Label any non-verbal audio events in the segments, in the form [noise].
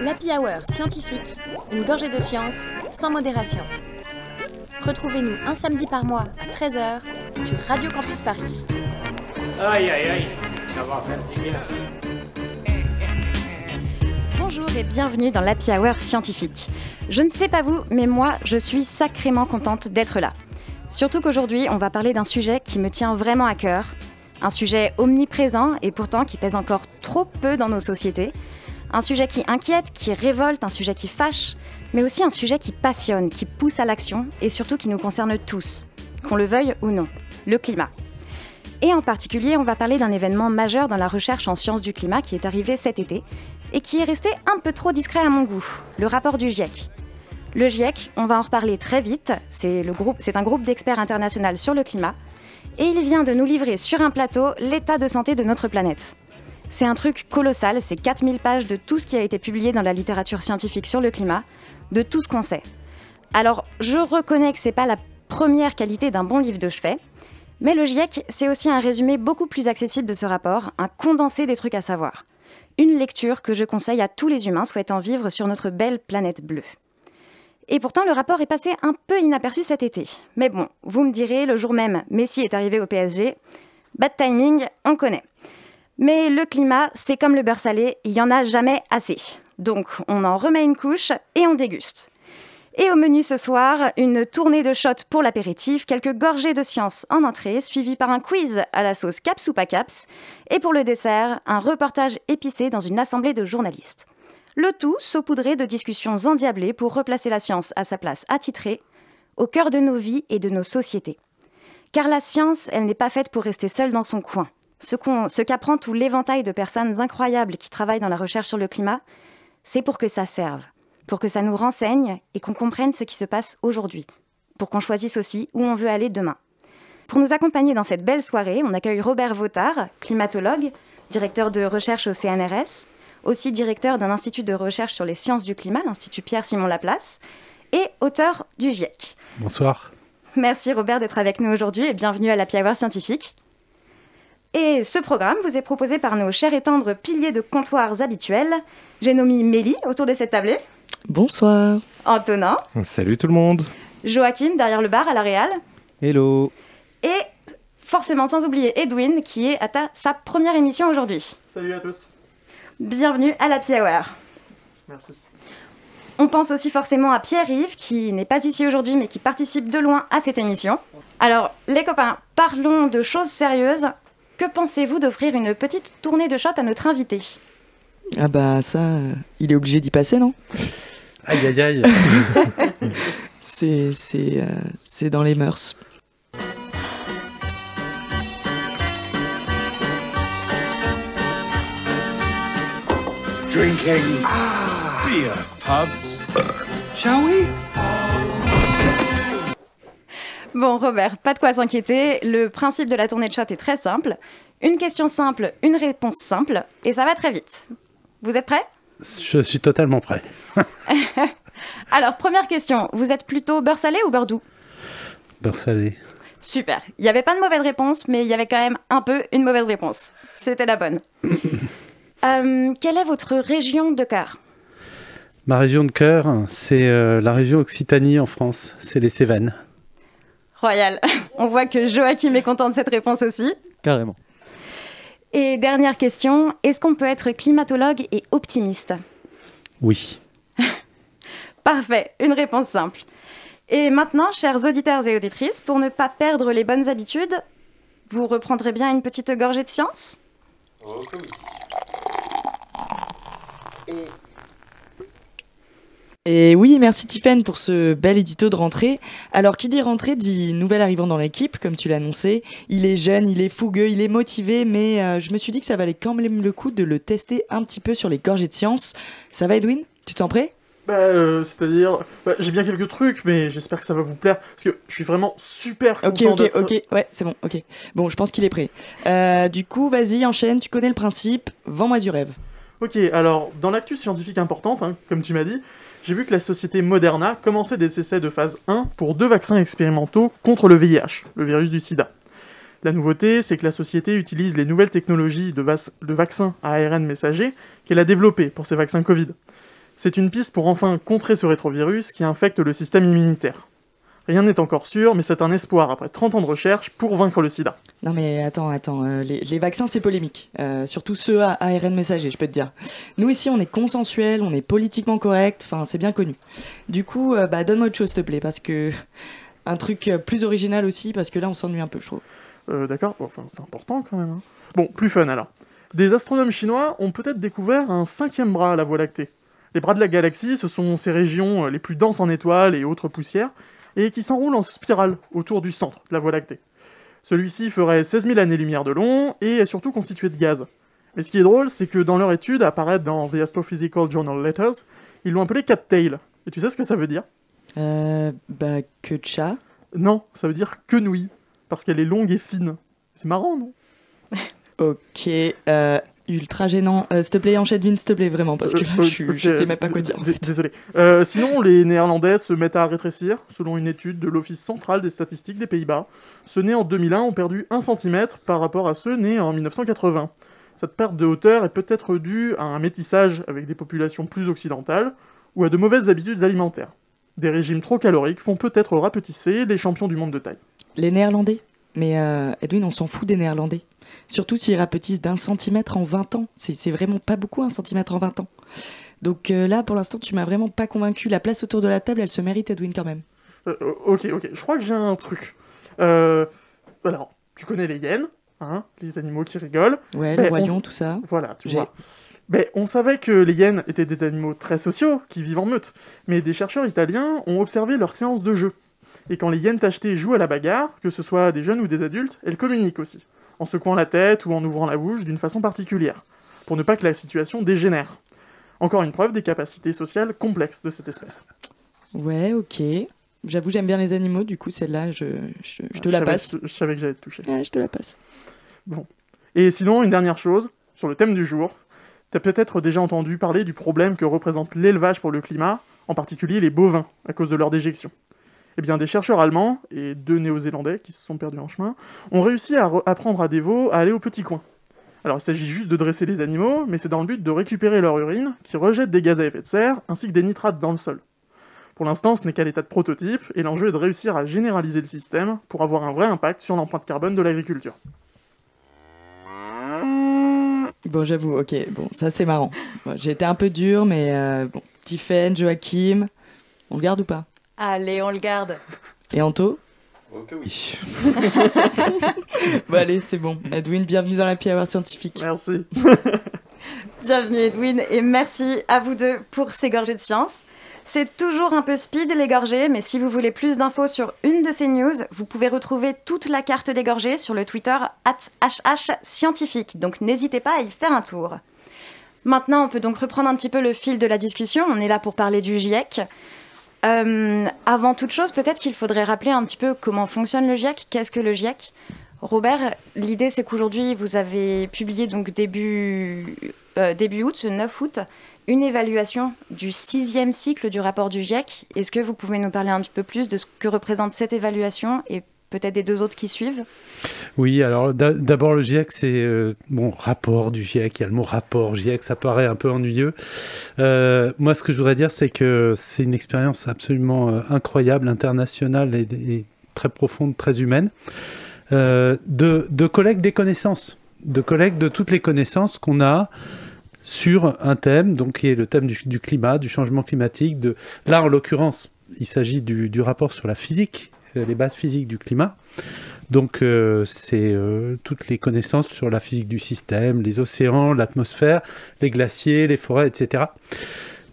L'Happy Hour scientifique, une gorgée de science sans modération. Retrouvez-nous un samedi par mois à 13h sur Radio Campus Paris. Aïe aïe aïe, ça va bien. Bonjour et bienvenue dans l'Happy Hour scientifique. Je ne sais pas vous, mais moi, je suis sacrément contente d'être là. Surtout qu'aujourd'hui, on va parler d'un sujet qui me tient vraiment à cœur, un sujet omniprésent et pourtant qui pèse encore trop peu dans nos sociétés, un sujet qui inquiète, qui révolte, un sujet qui fâche, mais aussi un sujet qui passionne, qui pousse à l'action et surtout qui nous concerne tous, qu'on le veuille ou non, le climat. Et en particulier, on va parler d'un événement majeur dans la recherche en sciences du climat qui est arrivé cet été et qui est resté un peu trop discret à mon goût, le rapport du GIEC. Le GIEC, on va en reparler très vite, c'est un groupe d'experts international sur le climat, et il vient de nous livrer sur un plateau l'état de santé de notre planète. C'est un truc colossal, c'est 4000 pages de tout ce qui a été publié dans la littérature scientifique sur le climat, de tout ce qu'on sait. Alors, je reconnais que c'est pas la première qualité d'un bon livre de chevet, mais le GIEC, c'est aussi un résumé beaucoup plus accessible de ce rapport, un condensé des trucs à savoir. Une lecture que je conseille à tous les humains souhaitant vivre sur notre belle planète bleue. Et pourtant, le rapport est passé un peu inaperçu cet été. Mais bon, vous me direz, le jour même, Messi est arrivé au PSG. Bad timing, on connaît. Mais le climat, c'est comme le beurre salé, il n'y en a jamais assez. Donc on en remet une couche et on déguste. Et au menu ce soir, une tournée de shots pour l'apéritif, quelques gorgées de science en entrée, suivi par un quiz à la sauce caps ou pas caps, et pour le dessert, un reportage épicé dans une assemblée de journalistes. Le tout saupoudré de discussions endiablées pour replacer la science à sa place attitrée, au cœur de nos vies et de nos sociétés. Car la science, elle n'est pas faite pour rester seule dans son coin ce qu'apprend tout l'éventail de personnes incroyables qui travaillent dans la recherche sur le climat, c'est pour que ça serve, pour que ça nous renseigne et qu'on comprenne ce qui se passe aujourd'hui, pour qu'on choisisse aussi où on veut aller demain. Pour nous accompagner dans cette belle soirée, on accueille Robert Vautard, climatologue, directeur de recherche au CNRS, aussi directeur d'un institut de recherche sur les sciences du climat, l'Institut Pierre-Simon Laplace, et auteur du GIEC. Bonsoir. Merci Robert d'être avec nous aujourd'hui et bienvenue à la Piavoir Scientifique. Et ce programme vous est proposé par nos chers et tendres piliers de comptoirs habituels. J'ai nommé Mélie autour de cette tablée. Bonsoir. Antonin. Salut tout le monde. Joachim derrière le bar à la Réal. Hello. Et forcément sans oublier Edwin qui est à ta, sa première émission aujourd'hui. Salut à tous. Bienvenue à la Hour. Merci. On pense aussi forcément à Pierre-Yves qui n'est pas ici aujourd'hui mais qui participe de loin à cette émission. Alors les copains, parlons de choses sérieuses que pensez-vous d'offrir une petite tournée de shots à notre invité? Ah bah ça, euh, il est obligé d'y passer, non? Aïe aïe aïe [laughs] C'est c'est euh, c'est dans les mœurs. Drinking beer pubs. Shall we? Bon, Robert, pas de quoi s'inquiéter. Le principe de la tournée de chat est très simple. Une question simple, une réponse simple, et ça va très vite. Vous êtes prêts? Je suis totalement prêt. [laughs] Alors, première question. Vous êtes plutôt beurre salé ou beurre doux? Beurre salé. Super. Il n'y avait pas de mauvaise réponse, mais il y avait quand même un peu une mauvaise réponse. C'était la bonne. [laughs] Euh, quelle est votre région de cœur? Ma région de cœur, c'est euh, la région Occitanie en France. C'est les Cévennes. Royal. [laughs] On voit que Joachim est content de cette réponse aussi. Carrément. Et dernière question, est-ce qu'on peut être climatologue et optimiste? Oui. [laughs] Parfait, une réponse simple. Et maintenant, chers auditeurs et auditrices, pour ne pas perdre les bonnes habitudes, vous reprendrez bien une petite gorgée de science? Oh, Et et oui, merci Tiffen pour ce bel édito de rentrée. Alors, qui dit rentrée dit nouvel arrivant dans l'équipe, comme tu l'as annoncé. Il est jeune, il est fougueux, il est motivé, mais euh, je me suis dit que ça valait quand même le coup de le tester un petit peu sur les gorgées de science. Ça va, Edwin? Tu te sens prêt? Bah, euh, c'est-à-dire, bah, j'ai bien quelques trucs, mais j'espère que ça va vous plaire, parce que je suis vraiment super Ok, content ok, d'être- ok, ouais, c'est bon, ok. Bon, je pense qu'il est prêt. Euh, du coup, vas-y, enchaîne, tu connais le principe, vends-moi du rêve. Ok, alors, dans l'actu scientifique importante, hein, comme tu m'as dit, j'ai vu que la société Moderna commençait des essais de phase 1 pour deux vaccins expérimentaux contre le VIH, le virus du sida. La nouveauté, c'est que la société utilise les nouvelles technologies de, vaccins à ARN messager qu'elle a développées pour ces vaccins Covid. C'est une piste pour enfin contrer ce rétrovirus qui infecte le système immunitaire. Rien n'est encore sûr, mais c'est un espoir après 30 ans de recherche pour vaincre le sida. Non mais attends, attends, euh, les, les vaccins c'est polémique, Euh, surtout ceux à ARN messager, je peux te dire. Nous ici on est consensuel, on est politiquement correct, enfin c'est bien connu. Du coup, euh, bah donne-moi autre chose s'il te plaît, parce que [laughs] un truc plus original aussi, parce que là on s'ennuie un peu, je trouve. D'accord Enfin, c'est important quand même. hein. Bon, plus fun alors. Des astronomes chinois ont peut-être découvert un cinquième bras à la Voie lactée. Les bras de la galaxie, ce sont ces régions les plus denses en étoiles et autres poussières, et qui s'enroulent en spirale autour du centre de la Voie lactée. Celui-ci ferait 16 000 années-lumière de long et est surtout constitué de gaz. Mais ce qui est drôle, c'est que dans leur étude, apparaître dans The Astrophysical Journal Letters, ils l'ont appelé Cat Tail. Et tu sais ce que ça veut dire? Euh, bah que chat. Non, ça veut dire quenouille, parce qu'elle est longue et fine. C'est marrant, non? Ok, euh, ultra gênant. Euh, s'il te plaît, enchaîne Vin, s'il te plaît, vraiment, parce que là Euh, je, suis- ok, je sais même pas quoi dire. en d- fait. Désolé. Euh, sinon, les Néerlandais se mettent à rétrécir, selon une étude de l'Office central des statistiques des Pays-Bas. Ceux nés en 2001 ont perdu 1 cm par rapport à ceux nés en 1980. Cette perte de hauteur est peut-être due à un métissage avec des populations plus occidentales ou à de mauvaises habitudes alimentaires. Des régimes trop caloriques font peut-être rapetisser les champions du monde de taille. Les Néerlandais Mais euh, Edwin, on s'en fout des Néerlandais. Surtout s'ils rapetissent d'un centimètre en 20 ans. C'est vraiment pas beaucoup, un centimètre en 20 ans. Donc euh, là, pour l'instant, tu m'as vraiment pas convaincu. La place autour de la table, elle se mérite, Edwin, quand même. Euh, euh, ok, ok, je crois que j'ai un truc. Euh, alors, tu connais les hyènes, hein, les animaux qui rigolent. Ouais, Mais le lion, tout ça. Voilà, tu vois. Mais on savait que les hyènes étaient des animaux très sociaux, qui vivent en meute. Mais des chercheurs italiens ont observé leurs séances de jeu. Et quand les hyènes tachetées jouent à la bagarre, que ce soit des jeunes ou des adultes, elles communiquent aussi, en secouant la tête ou en ouvrant la bouche d'une façon particulière, pour ne pas que la situation dégénère. Encore une preuve des capacités sociales complexes de cette espèce. Ouais, ok. J'avoue, j'aime bien les animaux, du coup, celle-là, je, je, je te la passe. Je savais que j'allais te toucher. Je te la passe. Et sinon, une dernière chose, sur le thème du jour, t'as peut-être déjà entendu parler du problème que représente l'élevage pour le climat, en particulier les bovins, à cause de leur déjection. Eh bien, des chercheurs allemands et deux néo-zélandais qui se sont perdus en chemin ont réussi à re- apprendre à des veaux à aller au petit coin. Alors, il s'agit juste de dresser les animaux, mais c'est dans le but de récupérer leur urine, qui rejette des gaz à effet de serre, ainsi que des nitrates dans le sol. Pour l'instant, ce n'est qu'à l'état de prototype, et l'enjeu est de réussir à généraliser le système pour avoir un vrai impact sur l'empreinte carbone de l'agriculture. Bon, j'avoue, ok, bon, ça c'est marrant. J'ai été un peu dur, mais euh, bon. Tiffen, Joachim, on le garde ou pas? Allez, on le garde. Et Anto Ok, oui. [laughs] Bon, allez, c'est bon. Edwin, bienvenue dans la Hour scientifique. Merci. [laughs] Bienvenue Edwin et merci à vous deux pour ces gorgées de science. C'est toujours un peu speed les gorgées, mais si vous voulez plus d'infos sur une de ces news, vous pouvez retrouver toute la carte des gorgées sur le Twitter @hhscientifique. Donc n'hésitez pas à y faire un tour. Maintenant, on peut donc reprendre un petit peu le fil de la discussion. On est là pour parler du GIEC. Euh, avant toute chose, peut-être qu'il faudrait rappeler un petit peu comment fonctionne le GIEC. Qu'est-ce que le GIEC? Robert, l'idée c'est qu'aujourd'hui vous avez publié donc début, euh, août, ce 9 août, une évaluation du sixième cycle du rapport du GIEC. Est-ce que vous pouvez nous parler un petit peu plus de ce que représente cette évaluation et peut-être des deux autres qui suivent Oui, alors d'a- d'abord le GIEC, c'est euh, bon rapport du GIEC. Il y a le mot rapport GIEC, ça paraît un peu ennuyeux. Euh, moi, ce que je voudrais dire, c'est que c'est une expérience absolument euh, incroyable, internationale et, très profonde, très humaine, euh, de, de des connaissances, de collecte de toutes les connaissances qu'on a sur un thème, donc qui est le thème du, climat, du changement climatique. De là, en l'occurrence, il s'agit du, rapport sur la physique, les bases physiques du climat. Donc, euh, c'est euh, toutes les connaissances sur la physique du système, les océans, l'atmosphère, les glaciers, les forêts, etc.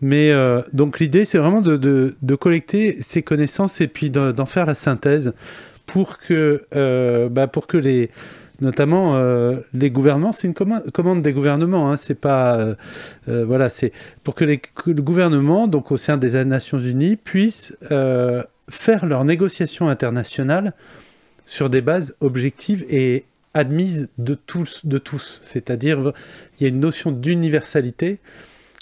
Mais euh, donc, l'idée, c'est vraiment de, collecter ces connaissances et puis d'en faire la synthèse pour que, bah, pour que les, notamment les gouvernements, c'est une comma- commande des gouvernements, hein, c'est pas, voilà, c'est pour que, les, que le gouvernement, donc au sein des Nations Unies, puisse faire leurs négociations internationales sur des bases objectives et admises de tous, de tous. C'est-à-dire, il y a une notion d'universalité.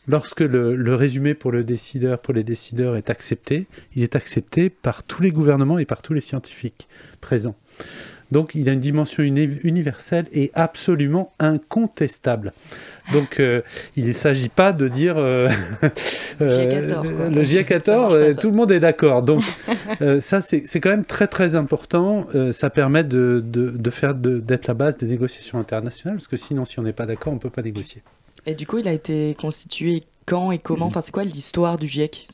Lorsque le, résumé pour le décideur, pour les décideurs est accepté, il est accepté par tous les gouvernements et par tous les scientifiques présents. Donc il a une dimension universelle et absolument incontestable. Donc euh, il ne s'agit pas de dire euh, [laughs] euh, le GIEC a tort, tout le monde est d'accord. Donc [laughs] ça c'est quand même très très important. ça permet de, de, de faire d'être la base des négociations internationales parce que sinon si on n'est pas d'accord on ne peut pas négocier. Et du coup il a été constitué quand et comment Enfin, c'est quoi l'histoire du GIEC?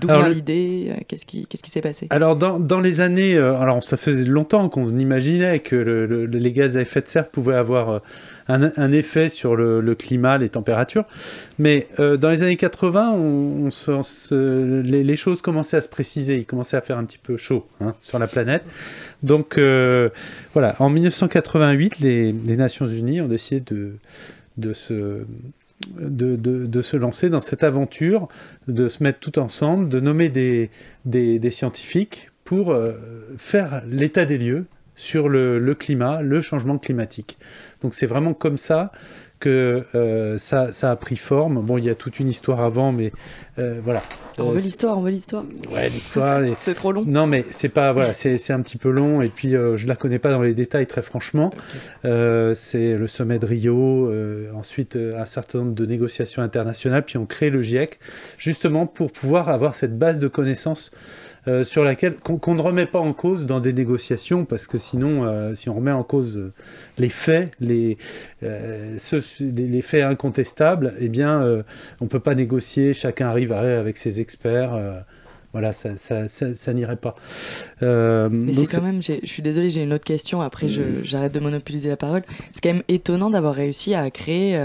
D'où vient l'idée? Qu'est-ce qui qu'est-ce qui s'est passé? Alors, dans, dans, les années. alors, ça fait longtemps qu'on imaginait que le, les gaz à effet de serre pouvaient avoir un, effet sur le, climat, les températures. Mais euh, dans les années 80, on, les, choses commençaient à se préciser, il commençait à faire un petit peu chaud hein, sur la planète. Donc euh, voilà, en 1988, les, Nations Unies ont décidé de, de se... De, se lancer dans cette aventure, de se mettre tout ensemble, de nommer des, des, scientifiques pour euh, faire l'état des lieux sur le, le, climat, le changement climatique. Donc c'est vraiment comme ça que euh, ça, a pris forme. Bon, il y a toute une histoire avant, mais euh, voilà. On veut l'histoire, on veut l'histoire. Ouais, l'histoire. [laughs] c'est trop long. Non, mais c'est pas voilà, c'est un petit peu long et puis euh, je la connais pas dans les détails très franchement. c'est le sommet de Rio, ensuite un certain nombre de négociations internationales, puis on crée le GIEC justement pour pouvoir avoir cette base de connaissances euh, sur laquelle qu'on ne remet pas en cause dans des négociations, parce que sinon, euh, si on remet en cause euh, les faits, les, les faits incontestables, eh bien, on ne peut pas négocier, chacun arrive avec ses experts voilà, ça, ça, ça, n'irait pas. Mais c'est quand même, je suis désolé, j'ai une autre question, après j'arrête de monopoliser la parole. C'est quand même étonnant d'avoir réussi à créer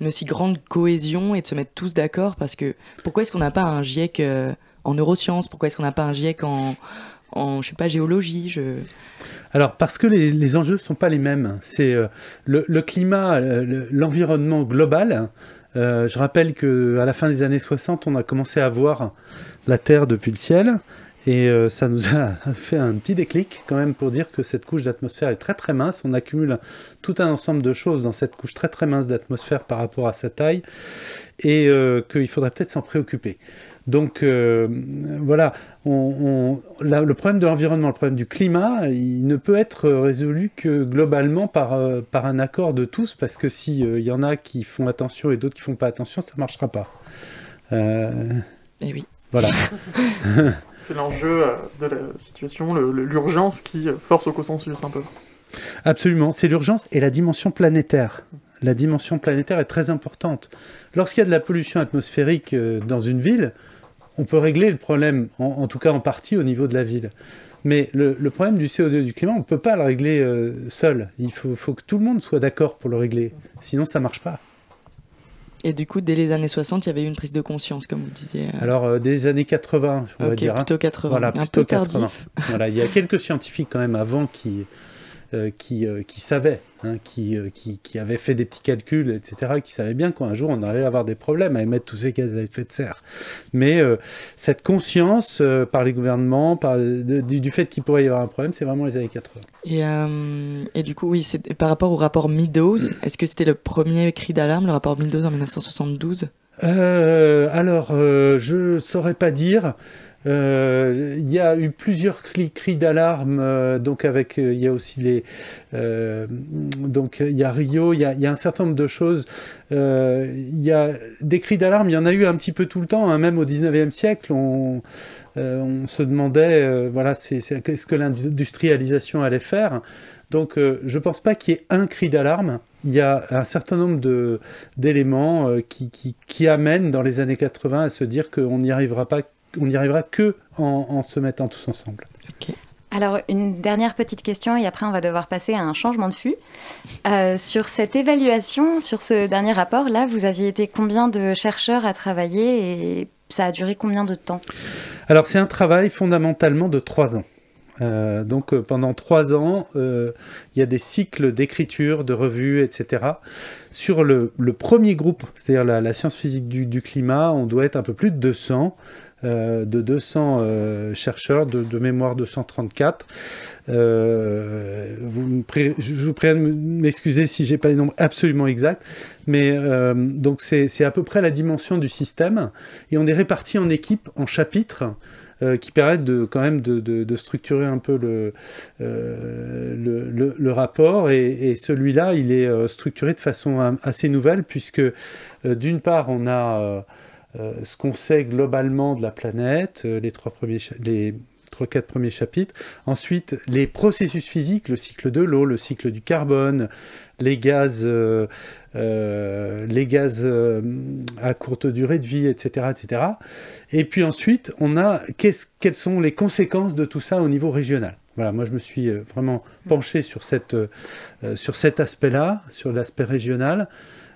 une aussi grande cohésion et de se mettre tous d'accord, parce que pourquoi est-ce qu'on n'a pas un GIEC en neurosciences Pourquoi est-ce qu'on n'a pas un GIEC en, je sais pas, géologie. Alors, parce que les, enjeux ne sont pas les mêmes. C'est euh, le, le, climat, l'environnement global. Euh, je rappelle qu'à la fin des années 60, on a commencé à voir la Terre depuis le ciel. Et euh, ça nous a [laughs] fait un petit déclic quand même pour dire que cette couche d'atmosphère est très très mince. On accumule tout un ensemble de choses dans cette couche très très mince d'atmosphère par rapport à sa taille et qu'il faudrait peut-être s'en préoccuper. Donc euh, voilà, le problème de l'environnement, le problème du climat, il ne peut être résolu que globalement par, euh, par un accord de tous, parce que s'il euh, y en a qui font attention et d'autres qui font pas attention, ça ne marchera pas. Eh oui. Voilà. [laughs] C'est l'enjeu de la situation, l'urgence qui force au consensus un peu. Absolument, c'est l'urgence et la dimension planétaire. La dimension planétaire est très importante. Lorsqu'il y a de la pollution atmosphérique dans une ville, on peut régler le problème, en, tout cas en partie au niveau de la ville. Mais le, problème du CO2 du climat, on ne peut pas le régler euh, seul. Il faut, que tout le monde soit d'accord pour le régler. Sinon, ça ne marche pas. Et du coup, dès les années 60, il y avait eu une prise de conscience, comme vous disiez. Euh. Alors, euh, dès les années 80, on va dire. Hein. Plutôt 80. Voilà, un peu tardif. voilà, il y a quelques scientifiques quand même avant qui, qui, euh, qui savaient, hein, qui, euh, qui, qui, avaient fait des petits calculs, etc., qui savaient bien qu'un jour on allait avoir des problèmes à émettre tous ces gaz à effet de serre. Mais cette conscience par les gouvernements, par, du, fait qu'il pourrait y avoir un problème, c'est vraiment les années 80. Et, et du coup, oui, par rapport au rapport Meadows, [clears throat] est-ce que c'était le premier cri d'alarme, le rapport Meadows en 1972 alors, je ne saurais pas dire. Euh, il y a eu plusieurs cris, d'alarme, euh, donc avec, euh, il y a aussi les, donc il y a Rio, il y a, un certain nombre de choses. il y a des cris d'alarme, il y en a eu un petit peu tout le temps, hein, même au 19e siècle, on, se demandait, voilà, qu'est-ce que l'industrialisation allait faire. Donc je ne pense pas qu'il y ait un cri d'alarme. Il y a un certain nombre d'éléments qui, amènent dans les années 80 à se dire qu'on n'y arrivera pas on n'y arrivera que en, se mettant tous ensemble. Alors, une dernière petite question, et après on va devoir passer à un changement de flux. Euh, sur cette évaluation, sur ce dernier rapport, là, vous aviez été combien de chercheurs à travailler et ça a duré combien de temps? Alors, c'est un travail fondamentalement de trois ans. Euh, donc euh, pendant trois ans, il y a des cycles d'écriture, de revues, etc. Sur le, premier groupe, c'est-à-dire la, science physique du, du, climat, on doit être un peu plus de 200. Euh, de 200 euh, chercheurs, de, mémoire 234. Euh, vous je vous prie de m'excuser si j'ai pas les nombres absolument exacts, mais donc c'est à peu près la dimension du système, et on est réparti en équipes, en chapitres. qui permettent de, quand même de, structurer un peu le, le, rapport. Et celui-là, il est structuré de façon assez nouvelle, puisque d'une part, on a ce qu'on sait globalement de la planète, les trois premiers, les trois, quatre premiers chapitres. Ensuite, les processus physiques, le cycle de l'eau, le cycle du carbone, les gaz, euh, euh, les gaz euh, à courte durée de vie, etc., etc. Et puis ensuite, on a quelles sont les conséquences de tout ça au niveau régional. Voilà, moi je me suis vraiment penché sur, cette, sur cet aspect-là, sur l'aspect régional.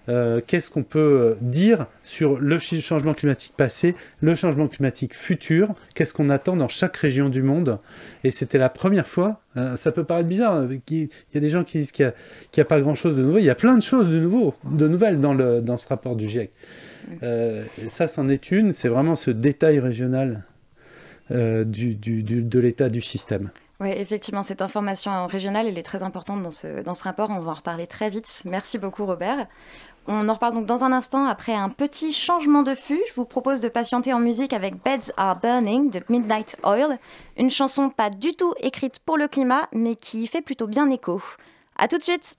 Euh, qu'est-ce qu'on peut euh, dire sur le changement climatique passé, le changement climatique futur, qu'est-ce qu'on attend dans chaque région du monde? Et c'était la première fois, euh, ça peut paraître bizarre, il y a des gens qui disent qu'il n'y a, pas grand-chose de nouveau, il y a plein de choses de, nouveau, de nouvelles dans, le, dans ce rapport du GIEC. ça, c'en est une, c'est vraiment ce détail régional du, de l'état du système. Oui, effectivement, cette information régionale, elle est très importante dans ce, dans ce rapport. On va en reparler très vite. Merci beaucoup, Robert. On en reparle donc dans un instant après un petit changement de flux. Je vous propose de patienter en musique avec Beds Are Burning de Midnight Oil, une chanson pas du tout écrite pour le climat, mais qui fait plutôt bien écho. A tout de suite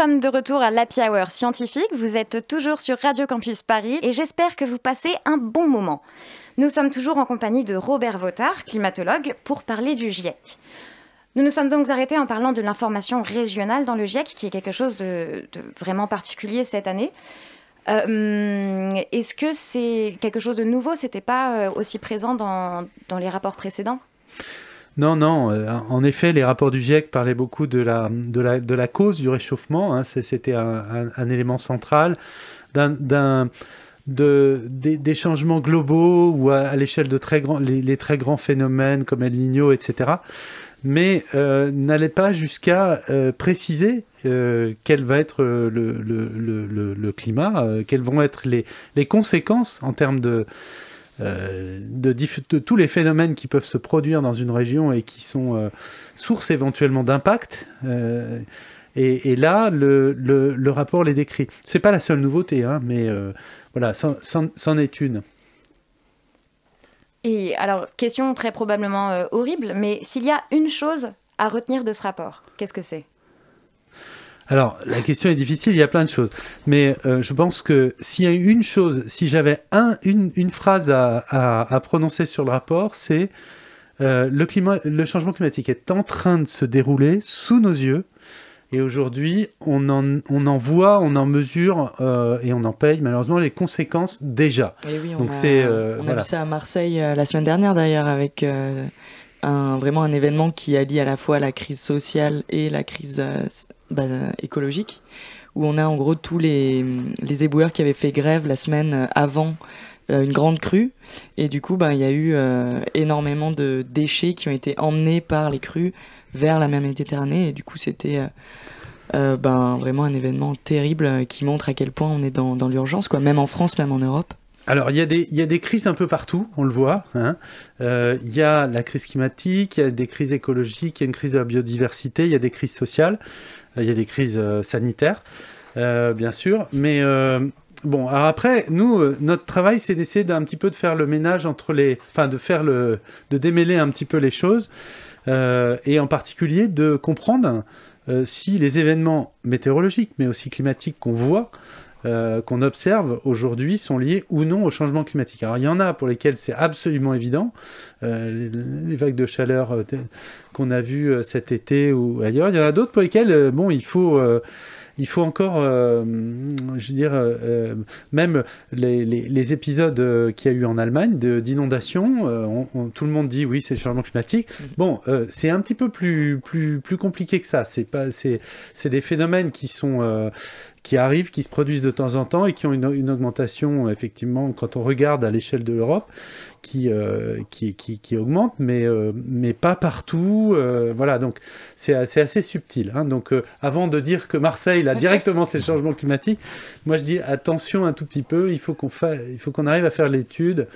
sommes de retour à l'Happy Hour scientifique. Vous êtes toujours sur Radio Campus Paris et j'espère que vous passez un bon moment. Nous sommes toujours en compagnie de Robert Votard, climatologue, pour parler du GIEC. Nous nous sommes donc arrêtés en parlant de l'information régionale dans le GIEC, qui est quelque chose de, vraiment particulier cette année. Euh, est-ce que c'est quelque chose de nouveau? C'était pas euh, aussi présent dans les rapports précédents? Non, non. Euh, en effet, les rapports du GIEC parlaient beaucoup de la, cause du réchauffement. Hein. C'était un, élément central des, changements globaux ou à, l'échelle de très grands, les, très grands phénomènes comme El Niño, etc. Mais euh, n'allait pas jusqu'à euh, préciser quel va être le climat, quelles vont être les, les conséquences en termes de, euh, de, tous les phénomènes qui peuvent se produire dans une région et qui sont euh, source éventuellement d'impact. Euh, et, là, le, rapport les décrit. C'est pas la seule nouveauté, hein, mais voilà, c'en est une. Et alors, question très probablement horrible, mais s'il y a une chose à retenir de ce rapport, qu'est-ce que c'est? Alors, la question est difficile, il y a plein de choses. Mais euh, je pense que s'il y a une chose, si j'avais un, une, phrase à, prononcer sur le rapport, c'est euh, le, le changement climatique est en train de se dérouler sous nos yeux. Et aujourd'hui, on en, on en voit, on en mesure euh, et on en paye malheureusement les conséquences déjà. Et oui, on Donc a, on a vu ça à Marseille la semaine dernière d'ailleurs avec un, vraiment un événement qui allie à la fois la crise sociale et la crise bah, écologique, où on a en gros tous les, les éboueurs qui avaient fait grève la semaine avant une grande crue. Et du coup, ben, il y a eu énormément de déchets qui ont été emmenés par les crues vers la mer Méditerranée. Et du coup, c'était ben, vraiment un événement terrible qui montre à quel point on est dans, dans l'urgence, quoi, même en France, même en Europe. Alors, il y, a des, crises un peu partout, on le voit. Hein. Euh, il y a la crise climatique, il y a des crises écologiques, il y a une crise de la biodiversité, il y a des crises sociales, euh, il y a des crises euh, sanitaires, bien sûr. Mais bon, alors après, nous, notre travail, c'est d'essayer d'un petit peu de faire le ménage entre les... Enfin, de faire le... de démêler un petit peu les choses, et en particulier de comprendre si les événements météorologiques, mais aussi climatiques qu'on voit, euh, qu'on observe aujourd'hui sont liées ou non au changement climatique. Alors il y en a pour lesquels c'est absolument évident, euh, les, vagues de chaleur euh, qu'on a vues cet été ou ailleurs. Il y en a d'autres pour lesquels bon il faut il faut encore, je veux dire, même les, épisodes qu'il y a eu en Allemagne d'inondations, tout le monde dit oui, c'est le changement climatique. Mm-hmm. Bon, c'est un petit peu plus, plus, plus compliqué que ça. C'est pas, c'est, des phénomènes qui sont qui arrivent, qui se produisent de temps en temps et qui ont une, augmentation, effectivement, quand on regarde à l'échelle de l'Europe, qui, euh, qui, qui, augmente, mais, euh, mais pas partout. Euh, voilà, donc c'est assez, assez subtil. Hein. Donc avant de dire que Marseille, là, directement, c'est le changement climatique, moi je dis attention un tout petit peu, il faut qu'on qu'on arrive à faire l'étude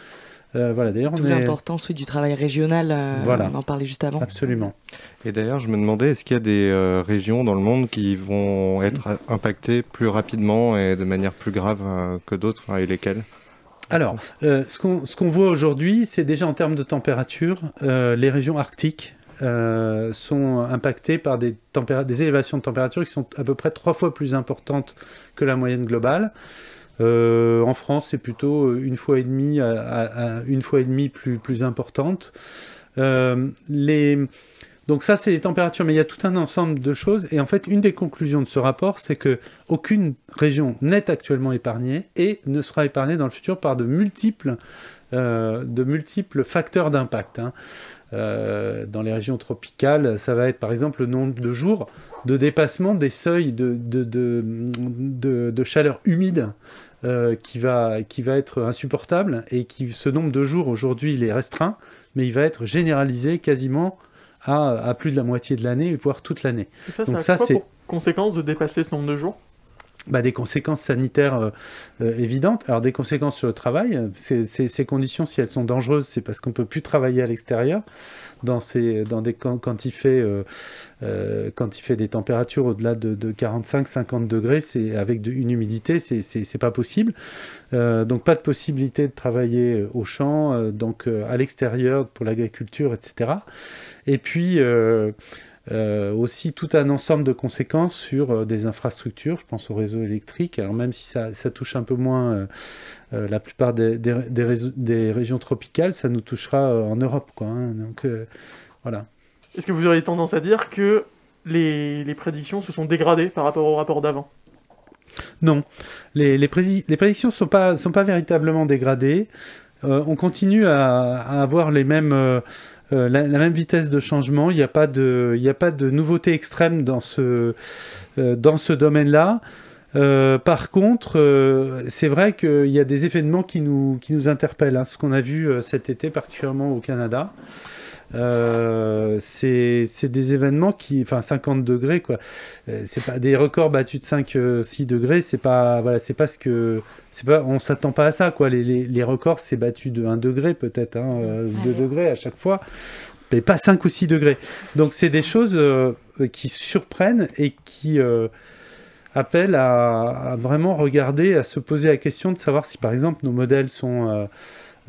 voilà, d'ailleurs, Tout l'importance du travail régional, euh, on en parlait juste avant. Absolument. Et d'ailleurs, je me demandais, est-ce qu'il y a des euh, régions dans le monde qui vont être impactées plus rapidement et de manière plus grave que d'autres, et lesquelles? Alors, ce qu'on voit aujourd'hui, c'est déjà en termes de température, les régions arctiques sont impactées par des, des élévations de température qui sont à peu près trois fois plus importantes que la moyenne globale. Euh, en France, c'est plutôt euh, une fois et demie une fois et demie plus, importante. Euh. Donc ça, c'est les températures, mais il y a tout un ensemble de choses. Et en fait, une des conclusions de ce rapport, c'est que aucune région n'est actuellement épargnée et ne sera épargnée dans le futur par de multiples, de multiples facteurs d'impact. Hein. dans les régions tropicales, ça va être par exemple le nombre de jours de dépassement des seuils de chaleur humide euh, qui, va, qui va être insupportable et qui, ce nombre de jours aujourd'hui, il est restreint, mais il va être généralisé quasiment à, à plus de la moitié de l'année, voire toute l'année. Donc ça, c'est conséquence de dépasser ce nombre de jours? Bah, des conséquences sanitaires euh, euh, évidentes. Alors des conséquences sur le travail. Ces, ces, conditions, si elles sont dangereuses, c'est parce qu'on peut plus travailler à l'extérieur. Dans, ces, dans des, quand, il fait, euh, quand il fait des températures au-delà de, de 45-50 degrés, c'est avec une humidité, c'est pas possible. donc pas de possibilité de travailler au champ, donc à l'extérieur pour l'agriculture, etc. Et puis euh, aussi tout un ensemble de conséquences sur euh, des infrastructures, je pense au réseau électrique, alors même si ça, ça touche un peu moins euh, la plupart des, des, des, régions tropicales, ça nous touchera en Europe. Quoi, hein. donc voilà. Est-ce que vous auriez tendance à dire que les, les prédictions se sont dégradées par rapport au rapport d'avant? Non, les, les, les prédictions ne sont pas, sont pas véritablement dégradées. on continue à, à, avoir les mêmes euh, la, même vitesse de changement. Il n'y a pas de, nouveauté extrême dans ce, euh, domaine-là. Euh, par contre, c'est vrai qu'il y a des événements qui nous, qui nous interpellent. Hein. ce qu'on a vu cet été, particulièrement au Canada. Euh, c'est des événements qui, enfin 50 degrés quoi. Euh, c'est pas des records battus de 5, 6 euh, degrés. C'est pas, voilà, c'est pas ce que, c'est pas, on s'attend pas à ça quoi. Les, les, les records c'est battu de 1 degré peut-être, hein, 2 degrés à chaque fois, mais pas 5 ou 6 degrés. Donc c'est des choses qui surprennent et qui appellent à, à, vraiment regarder, à se poser la question de savoir si par exemple nos modèles sont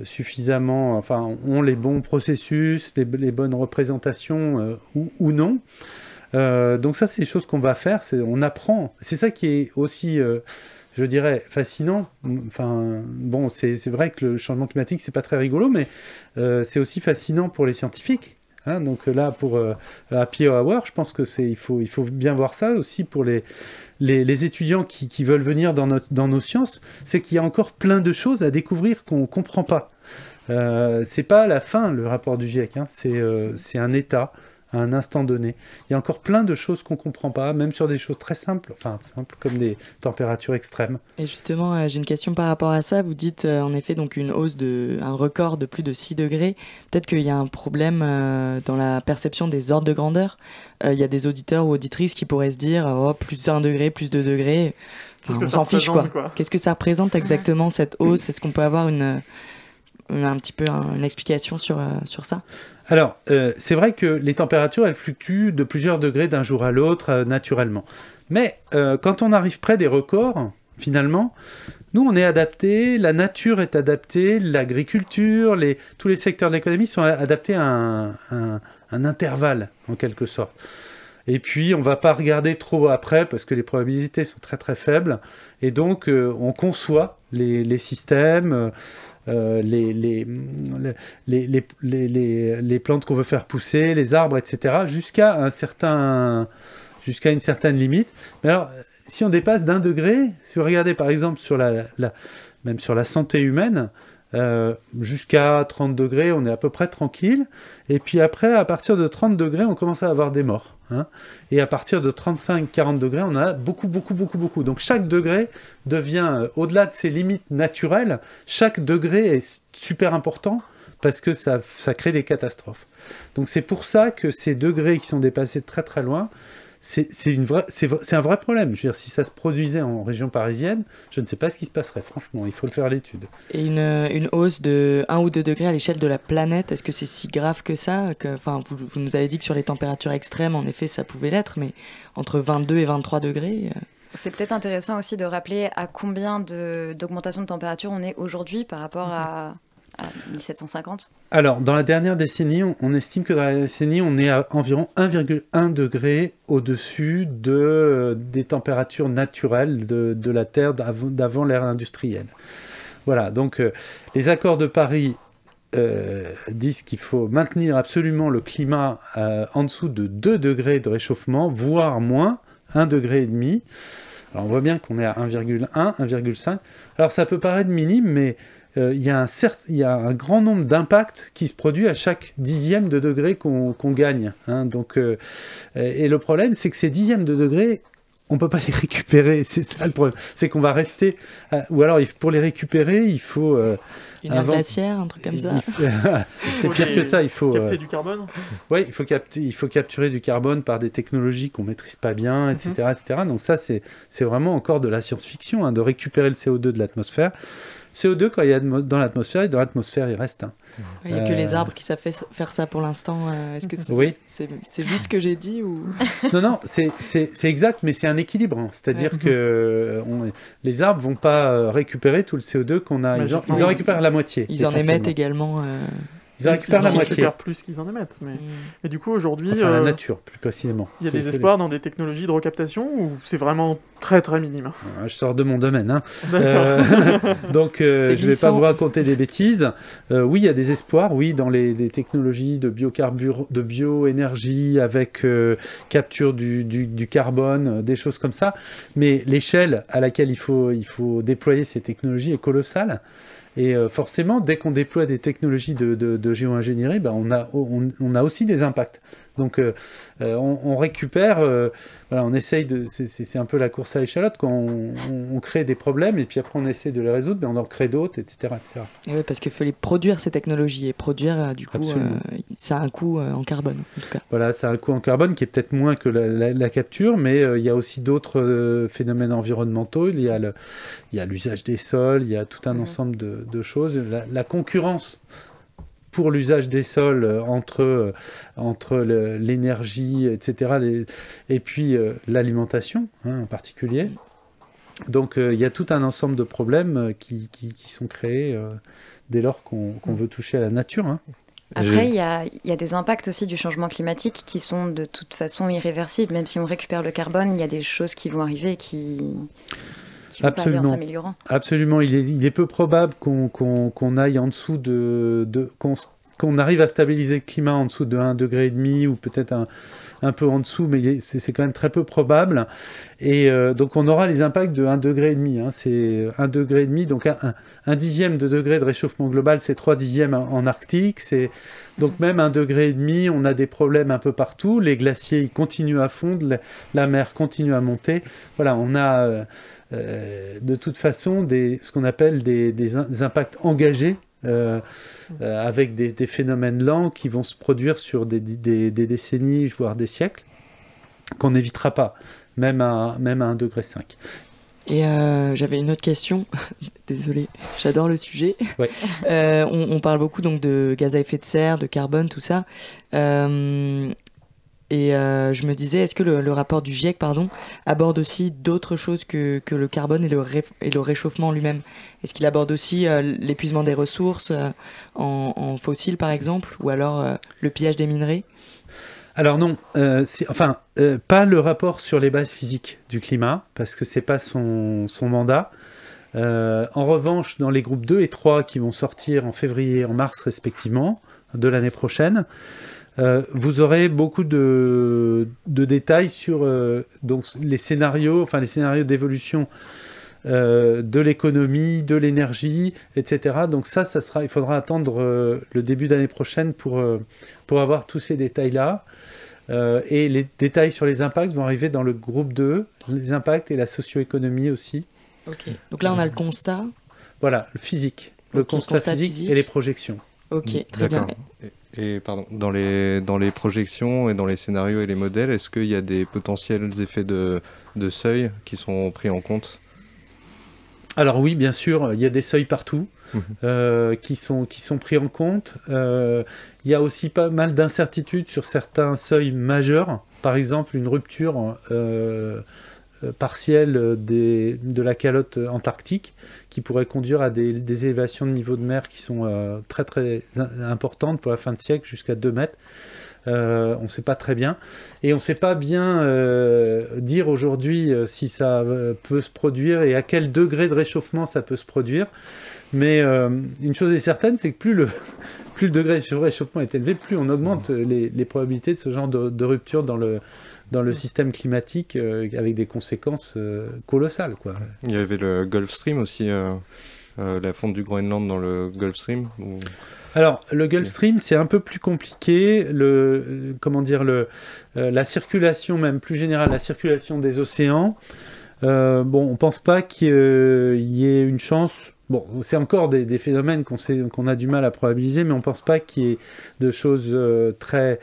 suffisamment, enfin, ont les bons processus, les, bonnes représentations euh, ou, non. Euh, donc ça, c'est des choses qu'on va faire, on apprend. C'est ça qui est aussi, euh, je dirais, fascinant. Enfin, bon, c'est vrai que le changement climatique, c'est pas très rigolo, mais c'est aussi fascinant pour les scientifiques. Hein. donc là, pour Happy Hour, je pense que c'est, il faut, il faut bien voir ça aussi pour les les, étudiants qui, veulent venir dans, dans nos sciences, c'est qu'il y a encore plein de choses à découvrir qu'on ne comprend pas. Euh, c'est pas la fin, le rapport du GIEC, hein. euh, c'est un état à un instant donné. Il y a encore plein de choses qu'on ne comprend pas, même sur des choses très simples, enfin simples comme des températures extrêmes. Et justement, euh, j'ai une question par rapport à ça. Vous dites euh, en effet donc une hausse de un record de plus de 6 degrés. Peut-être qu'il y a un problème euh, dans la perception des ordres de grandeur. Il y a des auditeurs ou auditrices qui pourraient se dire oh, plus 1 degré, plus 2 degrés. On s'en fiche quoi? Qu'est-ce que ça représente exactement cette hausse? Est-ce qu'on peut avoir une, une- un petit peu un- une explication sur, euh, sur ça Alors, euh, c'est vrai que les températures, elles fluctuent de plusieurs degrés d'un jour à l'autre, euh, naturellement. Mais quand on arrive près des records, finalement, nous, on est adapté, la nature est adaptée, l'agriculture, les, tous les secteurs de l'économie sont a- adaptés à un, intervalle, en quelque sorte. Et puis, on va pas regarder trop après parce que les probabilités sont très très faibles. Et donc, on conçoit les, systèmes, les, les, les, les, plantes qu'on veut faire pousser, les arbres, etc., jusqu'à un certain, jusqu'à une certaine limite. Mais alors, si on dépasse d'un degré, si vous regardez par exemple même sur la santé humaine, euh, jusqu'à 30 degrés, on est à peu près tranquille. Et puis après, à partir de 30 degrés, on commence à avoir des morts. hein. Et à partir de 35-40 degrés, on a beaucoup, beaucoup, beaucoup, beaucoup. Donc chaque degré devient, euh, au-delà de ses limites naturelles, chaque degré est super important parce que ça, ça crée des catastrophes. Donc c'est pour ça que ces degrés qui sont dépassés très très loin, c'est un vrai problème. Je veux dire, si ça se produisait en région parisienne, je ne sais pas ce qui se passerait. Franchement, il faut le faire l'étude. Et une, une hausse de 1 ou 2 degrés à l'échelle de la planète, est-ce que c'est si grave que ça que, enfin, vous, vous nous avez dit que sur les températures extrêmes, en effet, ça pouvait l'être, mais entre 22 et 23 degrés, euh, C'est peut-être intéressant aussi de rappeler à combien d'augmentation de, température on est aujourd'hui par rapport à, à 1750. Alors, dans la dernière décennie, on, estime que dans la décennie, on est à environ 1,1 degré au-dessus de, euh, des températures naturelles de, la Terre d'av- d'avant l'ère industrielle. Voilà, donc euh, les accords de Paris euh, disent qu'il faut maintenir absolument le climat en dessous de 2 degrés de réchauffement, voire moins, 1 degré. Alors on voit bien qu'on est à 1,1, 1,5. Alors ça peut paraître minime, mais euh, il y, a un il y a un grand nombre d'impacts qui se produit à chaque dixième de degré qu'on gagne. hein. Donc, euh, et le problème, c'est que ces dixièmes de degré, on peut pas les récupérer. [laughs] C'est ça le problème. C'est qu'on va rester. à- ou alors, pour les récupérer, il faut. euh, une Avant- glaciaire, un truc comme ça. [laughs] c'est pire que ça. Il faut. euh, Capter du carbone oui, il faut, capter, il faut capturer du carbone par des technologies qu'on maîtrise pas bien, etc. etc. Donc ça, c'est c'est vraiment encore de la science-fiction, hein, de récupérer le CO2 de l'atmosphère. CO2, quand il de- dans l'atmosphère, et dans l'atmosphère, il reste. hein. Il n'y a que Euh, les arbres qui savent faire ça pour l'instant. euh, Est-ce que c'est Oui. juste ce que j'ai dit ou? [laughs] Non, non, c'est- exact, mais c'est un équilibre. hein. C'est-à-dire Ouais. que euh, on- les arbres vont pas récupérer tout le CO2 qu'on a. Ils en, Magiquement. ils en récupèrent la moitié. ils en émettent également euh, Ils en récupèrent la Ils moitié. récupèrent plus qu'ils en émettent. Mais, mm. mais du coup, aujourd'hui, Enfin, la euh, nature, plus précisément. il y a des espoirs dans des technologies de recaptation ou c'est vraiment très très minime? Je sors de mon domaine. hein. D'accord. Euh, [laughs] donc, euh, je ne vais pas vous raconter des bêtises. Euh, oui, il y a des espoirs, oui, dans les, les technologies de biocarbure, de bioénergie avec euh, capture du, du- du carbone, des choses comme ça. Mais l'échelle à laquelle il faut, il faut déployer ces technologies est colossale. Et euh, forcément, dès qu'on déploie des technologies de, de, de géo-ingénierie, ben, on, a, on, on a aussi des impacts. Donc, euh, euh, on, on récupère, euh, voilà, on essaye de. c'est- un peu la course à l'échalote quand on, on- on crée des problèmes et puis après on essaie de les résoudre, mais on en crée d'autres, etc. etc. Et ouais, parce qu'il fallait produire ces technologies et produire euh, du coup, ça a un coût en carbone en tout cas. Voilà, ça a un coût en carbone qui est peut-être moins que la, la- la capture, mais il y a aussi d'autres phénomènes environnementaux. Il y a l'usage des sols, il y a tout un Mhm. ensemble de, de choses. La, la concurrence pour l'usage des sols euh, entre, euh, entre l'énergie, etc., les- et puis euh, l'alimentation hein, en particulier. Donc euh, il y a tout un ensemble de problèmes qui, qui- qui sont créés euh, dès lors qu'on qu'on veut toucher à la nature. hein. Après, il y a, il y a des impacts aussi du changement climatique qui sont de toute façon irréversibles. Même si on récupère le carbone, il y a des choses qui vont arriver qui, qui vont pas aller en Absolument. s'améliorant. Absolument, il est, il est peu probable qu'on qu'on- qu'on aille en dessous de... de qu'on arrive à stabiliser le climat en dessous de 1,5 degré ou peut-être un, un peu en dessous, mais est- c'est c'est quand même très peu probable. Et euh, donc on aura les impacts de 1,5 degré. et demi, hein. c'est 1,5 degré, et demi, donc un, un- un dixième de degré de réchauffement global, c'est 3 dixièmes en, en Arctique. C'est donc même 1,5 degré, et demi, on a des problèmes un peu partout. Les glaciers ils continuent à fondre, la, la mer continue à monter. Voilà, on a euh, euh, de toute façon des, ce qu'on appelle des, des in- des impacts engagés. euh, euh, avec des, des phénomènes lents qui vont se produire sur des, des- des décennies, voire des siècles, qu'on n'évitera pas, même à, même à 1,5 degré. Et euh, j'avais une autre question. [laughs] Désolée, j'adore le sujet. Ouais. Euh, on, on parle beaucoup donc de gaz à effet de serre, de carbone, tout ça. Euh, et euh, je me disais, est-ce que le, rapport du GIEC, pardon, aborde aussi d'autres choses que, que le carbone et le, et le réchauffement lui-même? Est-ce qu'il aborde aussi euh, l'épuisement des ressources euh, en, fossiles, par exemple, ou alors le pillage des minerais? Alors non, enfin, pas le rapport sur les bases physiques du climat, parce que c'est pas son, son mandat. En revanche, dans les groupes 2 et 3 qui vont sortir en février et en mars respectivement de l'année prochaine, euh, vous aurez beaucoup de, de détails sur euh, donc, les scénarios, enfin les scénarios d'évolution euh, de l'économie, de l'énergie, etc. Donc ça, ça sera, il faudra attendre euh, le début d'année prochaine pour, euh, pour avoir tous ces détails-là. Euh, et les détails sur les impacts vont arriver dans le groupe 2, les impacts et la socio-économie aussi. Ok. Donc là, on a le constat. Voilà, le physique, le constat, constat physique, physique. et les projections. Ok, très bien. Et, pardon, dans les, dans les projections et dans les scénarios et les modèles, est-ce qu'il y a des potentiels effets de, de seuil qui sont pris en compte? Alors oui, bien sûr, il y a des seuils partout Mhm. euh, qui, sont, qui sont pris en compte. Euh, il y a aussi pas mal d'incertitudes sur certains seuils majeurs. Par exemple, une rupture euh, partielle des, de la calotte antarctique qui pourrait conduire à des, des élévations de niveau de mer qui sont euh, très très importantes pour la fin de siècle, jusqu'à 2 mètres. Euh, on ne sait pas très bien. Et on ne sait pas bien euh, dire aujourd'hui euh, si ça euh, peut se produire et à quel degré de réchauffement ça peut se produire. Mais euh, une chose est certaine, c'est que plus le, [laughs] plus le degré de réchauffement est élevé, plus on augmente euh, les, les probabilités de ce genre de, de rupture dans le, dans le système climatique euh, avec des conséquences euh, colossales. Quoi. Il y avait le Gulf Stream aussi, euh, la fonte du Groenland dans le Gulf Stream. Alors, le Gulf. Stream, c'est un peu plus compliqué. Le, le- comment dire, le, euh, la circulation, même plus générale, la circulation des océans. euh, bon, on pense pas qu'il y ait une chance. Bon, c'est encore des, des phénomènes qu'on a du mal à probabiliser, mais on pense pas qu'il y ait de choses euh, très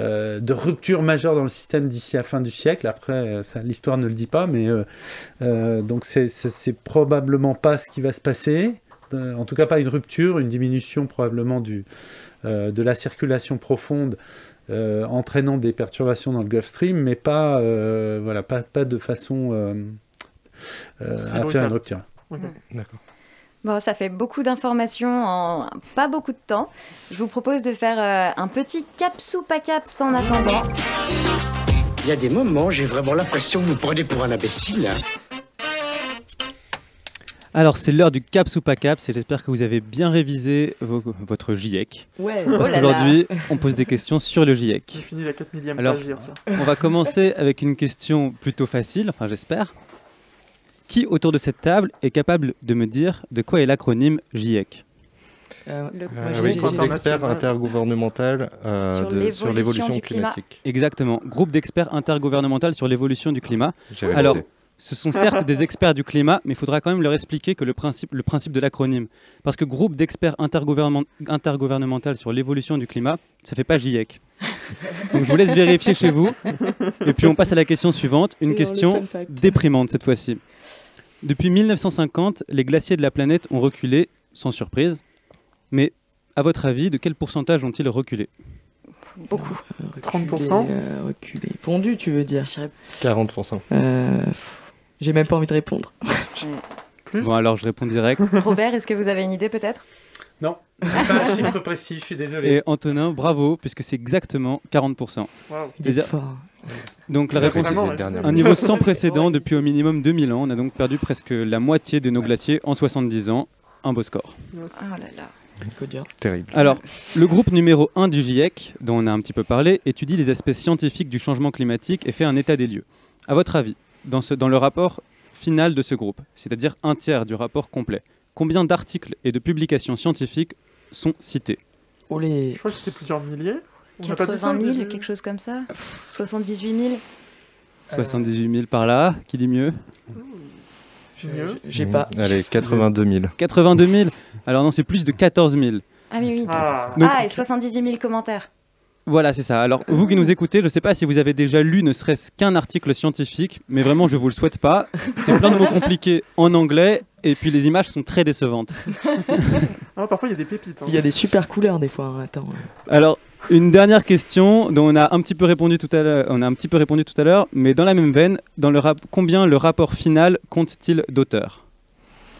euh, de rupture majeure dans le système d'ici à la fin du siècle. Après, euh, l'histoire ne le dit pas, mais euh, euh, donc c'est probablement pas ce qui va se passer. Euh, en tout cas, pas une rupture, une diminution probablement du, euh, de la circulation profonde euh, entraînant des perturbations dans le Gulf Stream, mais pas, euh, voilà, pas, pas de façon euh, euh, à faire une rupture. D'accord. Bon, ça fait beaucoup d'informations en pas beaucoup de temps. Je vous propose de faire euh, un petit caps ou pas caps en attendant. Il y a des moments, j'ai vraiment l'impression que vous prenez pour un imbécile. Alors, c'est l'heure du CAPS ou pas CAPS et j'espère que vous avez bien révisé vo- votre GIEC. Ouais. Parce Oh qu'aujourd'hui, on pose des questions sur le J'ai GIEC. fini la 4 millième Alors- page hier soir. On va commencer avec une question plutôt facile, enfin j'espère. Qui autour de cette table est capable de me dire de quoi est l'acronyme GIEC Euh, Le- Euh, oui, groupe d'experts intergouvernemental euh, Sur l'évolution du climat. climatique. Exactement. Groupe d'experts intergouvernemental sur l'évolution du climat. Alors, Ce sont certes des experts du climat, mais il faudra quand même leur expliquer que le principe, le principe de l'acronyme. Parce que groupe d'experts intergouvernement- intergouvernemental sur l'évolution du climat, ça fait pas GIEC. Donc je vous laisse vérifier chez vous. Et puis on passe à la question suivante. Une Et question déprimante cette fois-ci. Depuis 1950, les glaciers de la planète ont reculé, sans surprise. Mais à votre avis, de quel pourcentage ont-ils reculé? Beaucoup. 30%. Reculé, euh, reculé. Fondu, tu veux dire? 40%. Euh, J'ai même pas envie de répondre. [laughs] Plus? Bon alors je réponds direct. Robert, est-ce que vous avez une idée peut-être? Non, [laughs] j'ai pas un chiffre précis, je suis désolé. Et Antonin, bravo, puisque c'est exactement 40%. Waouh. Il est C'est-à-dire- fort. Donc la réponse dernière. Un niveau sans [laughs] précédent depuis au minimum 2000 ans. On a donc perdu presque la moitié de nos glaciers en 70 ans. un beau score. Oh là là. Terrible. Alors, le groupe numéro 1 du GIEC, dont on a un petit peu parlé, étudie les aspects scientifiques du changement climatique et fait un état des lieux. À votre avis, dans, ce, dans le rapport final de ce groupe, c'est-à-dire un tiers du rapport complet, combien d'articles et de publications scientifiques sont cités Oh les... Je crois que c'était plusieurs milliers. On n'a pas dit ça, 80 au 000, début quelque chose comme ça 78 000 Euh. 78 000 par là, qui dit mieux Mieux. J'ai pas. Allez, 82 000. 82 000 Alors non, c'est plus de 14 000. Ah oui, oui. Ah, Donc- ah, et 78 000 commentaires. Voilà, c'est ça. Alors, vous qui nous écoutez, je ne sais pas si vous avez déjà lu ne serait-ce qu'un article scientifique, mais vraiment, je vous le souhaite pas. C'est plein de mots compliqués en anglais, et puis les images sont très décevantes. [laughs] ah, parfois il y a des pépites. hein. Il y a des super couleurs des fois. hein, Attends. Alors, une dernière question dont on a un petit peu répondu tout à l'heure, on a un petit peu répondu tout à l'heure, mais dans la même veine, dans le rap- combien le rapport final compte-t-il d'auteurs?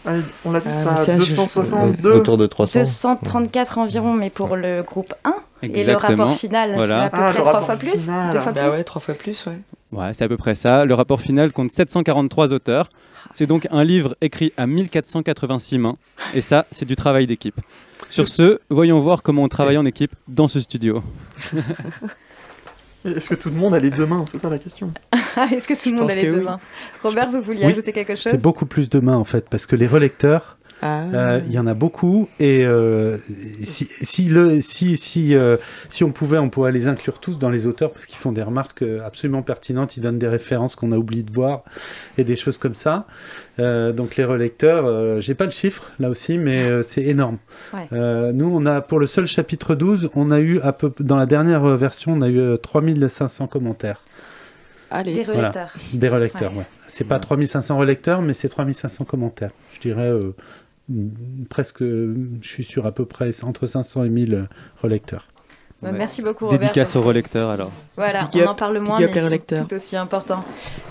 On l'a dit, Ah, mais ça je- 262. Autour de 300. 234 environ, mais pour le groupe 1. Et le rapport final, Voilà. c'est à peu Ah, près le trois rapport fois plus final. Deux fois Bah plus ouais, trois fois plus, ouais. Ouais, c'est à peu près ça. Le rapport final compte 743 auteurs. C'est donc un livre écrit à 1486 mains. Et ça, c'est du travail d'équipe. Sur ce, voyons voir comment on travaille en équipe dans ce studio. [laughs] Est-ce que tout le monde a les deux mains C'est ça la question. Ah, [laughs] Est-ce que tout le monde a les deux mains Robert, vous vouliez Oui, ajouter quelque chose? C'est beaucoup plus de mains en fait, parce que les relecteurs, Ah. euh, il y en a beaucoup, et euh, si, si, le, si, si, euh, si on pouvait, on pourrait les inclure tous dans les auteurs, parce qu'ils font des remarques absolument pertinentes, ils donnent des références qu'on a oublié de voir, et des choses comme ça. Euh, donc les relecteurs, euh, j'ai pas le chiffre là aussi, mais euh, c'est énorme. Ouais. Euh, nous, on a, pour le seul chapitre 12, on a eu, à peu, dans la dernière version, on a eu euh, 3500 commentaires. Allez. Des relecteurs. Des relecteurs, Ouais. ouais. C'est pas 3500 relecteurs, mais c'est 3500 commentaires. Je dirais euh, presque, euh, je suis sûr à peu près entre 500 et 1000 euh, relecteurs. Bah, Ouais. Merci beaucoup, Robert. Dédicace aux relecteurs alors. Voilà, Big on up- en parle moins, mais c'est tout aussi important.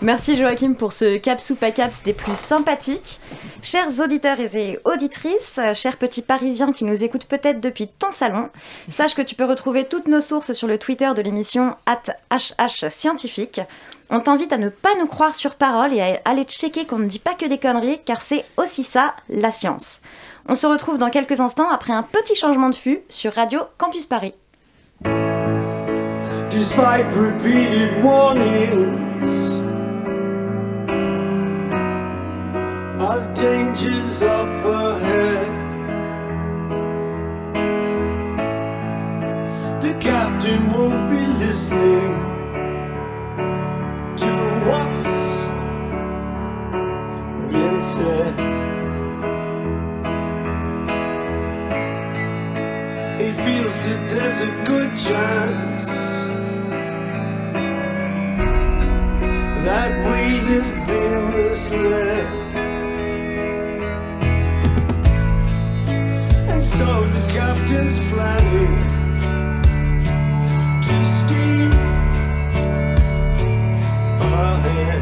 Merci Joachim pour ce caps ou pas caps des plus sympathiques. Chers auditeurs et auditrices, chers petits parisiens qui nous écoutent peut-être depuis ton salon, sache que tu peux retrouver toutes nos sources sur le Twitter de l'émission @hhscientifique. On t'invite à ne pas nous croire sur parole et à aller checker qu'on ne dit pas que des conneries, car c'est aussi ça, la science. On se retrouve dans quelques instants après un petit changement de flux sur Radio Campus Paris. Said. He feels that there's a good chance that we have been misled. And so the captain's planning to steam ahead. What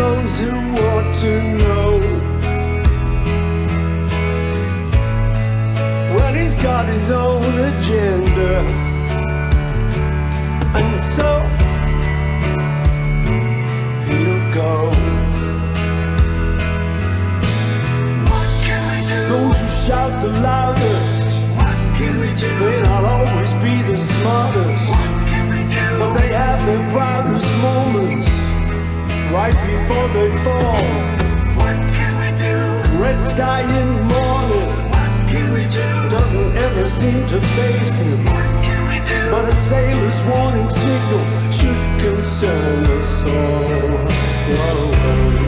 those who want to know. Well, he's got his own agenda, before they fall. What can we do? Red sky in morning. What can we do? Doesn't ever seem to face him. What can we do? But a sailor's warning signal should concern us all. Whoa, whoa.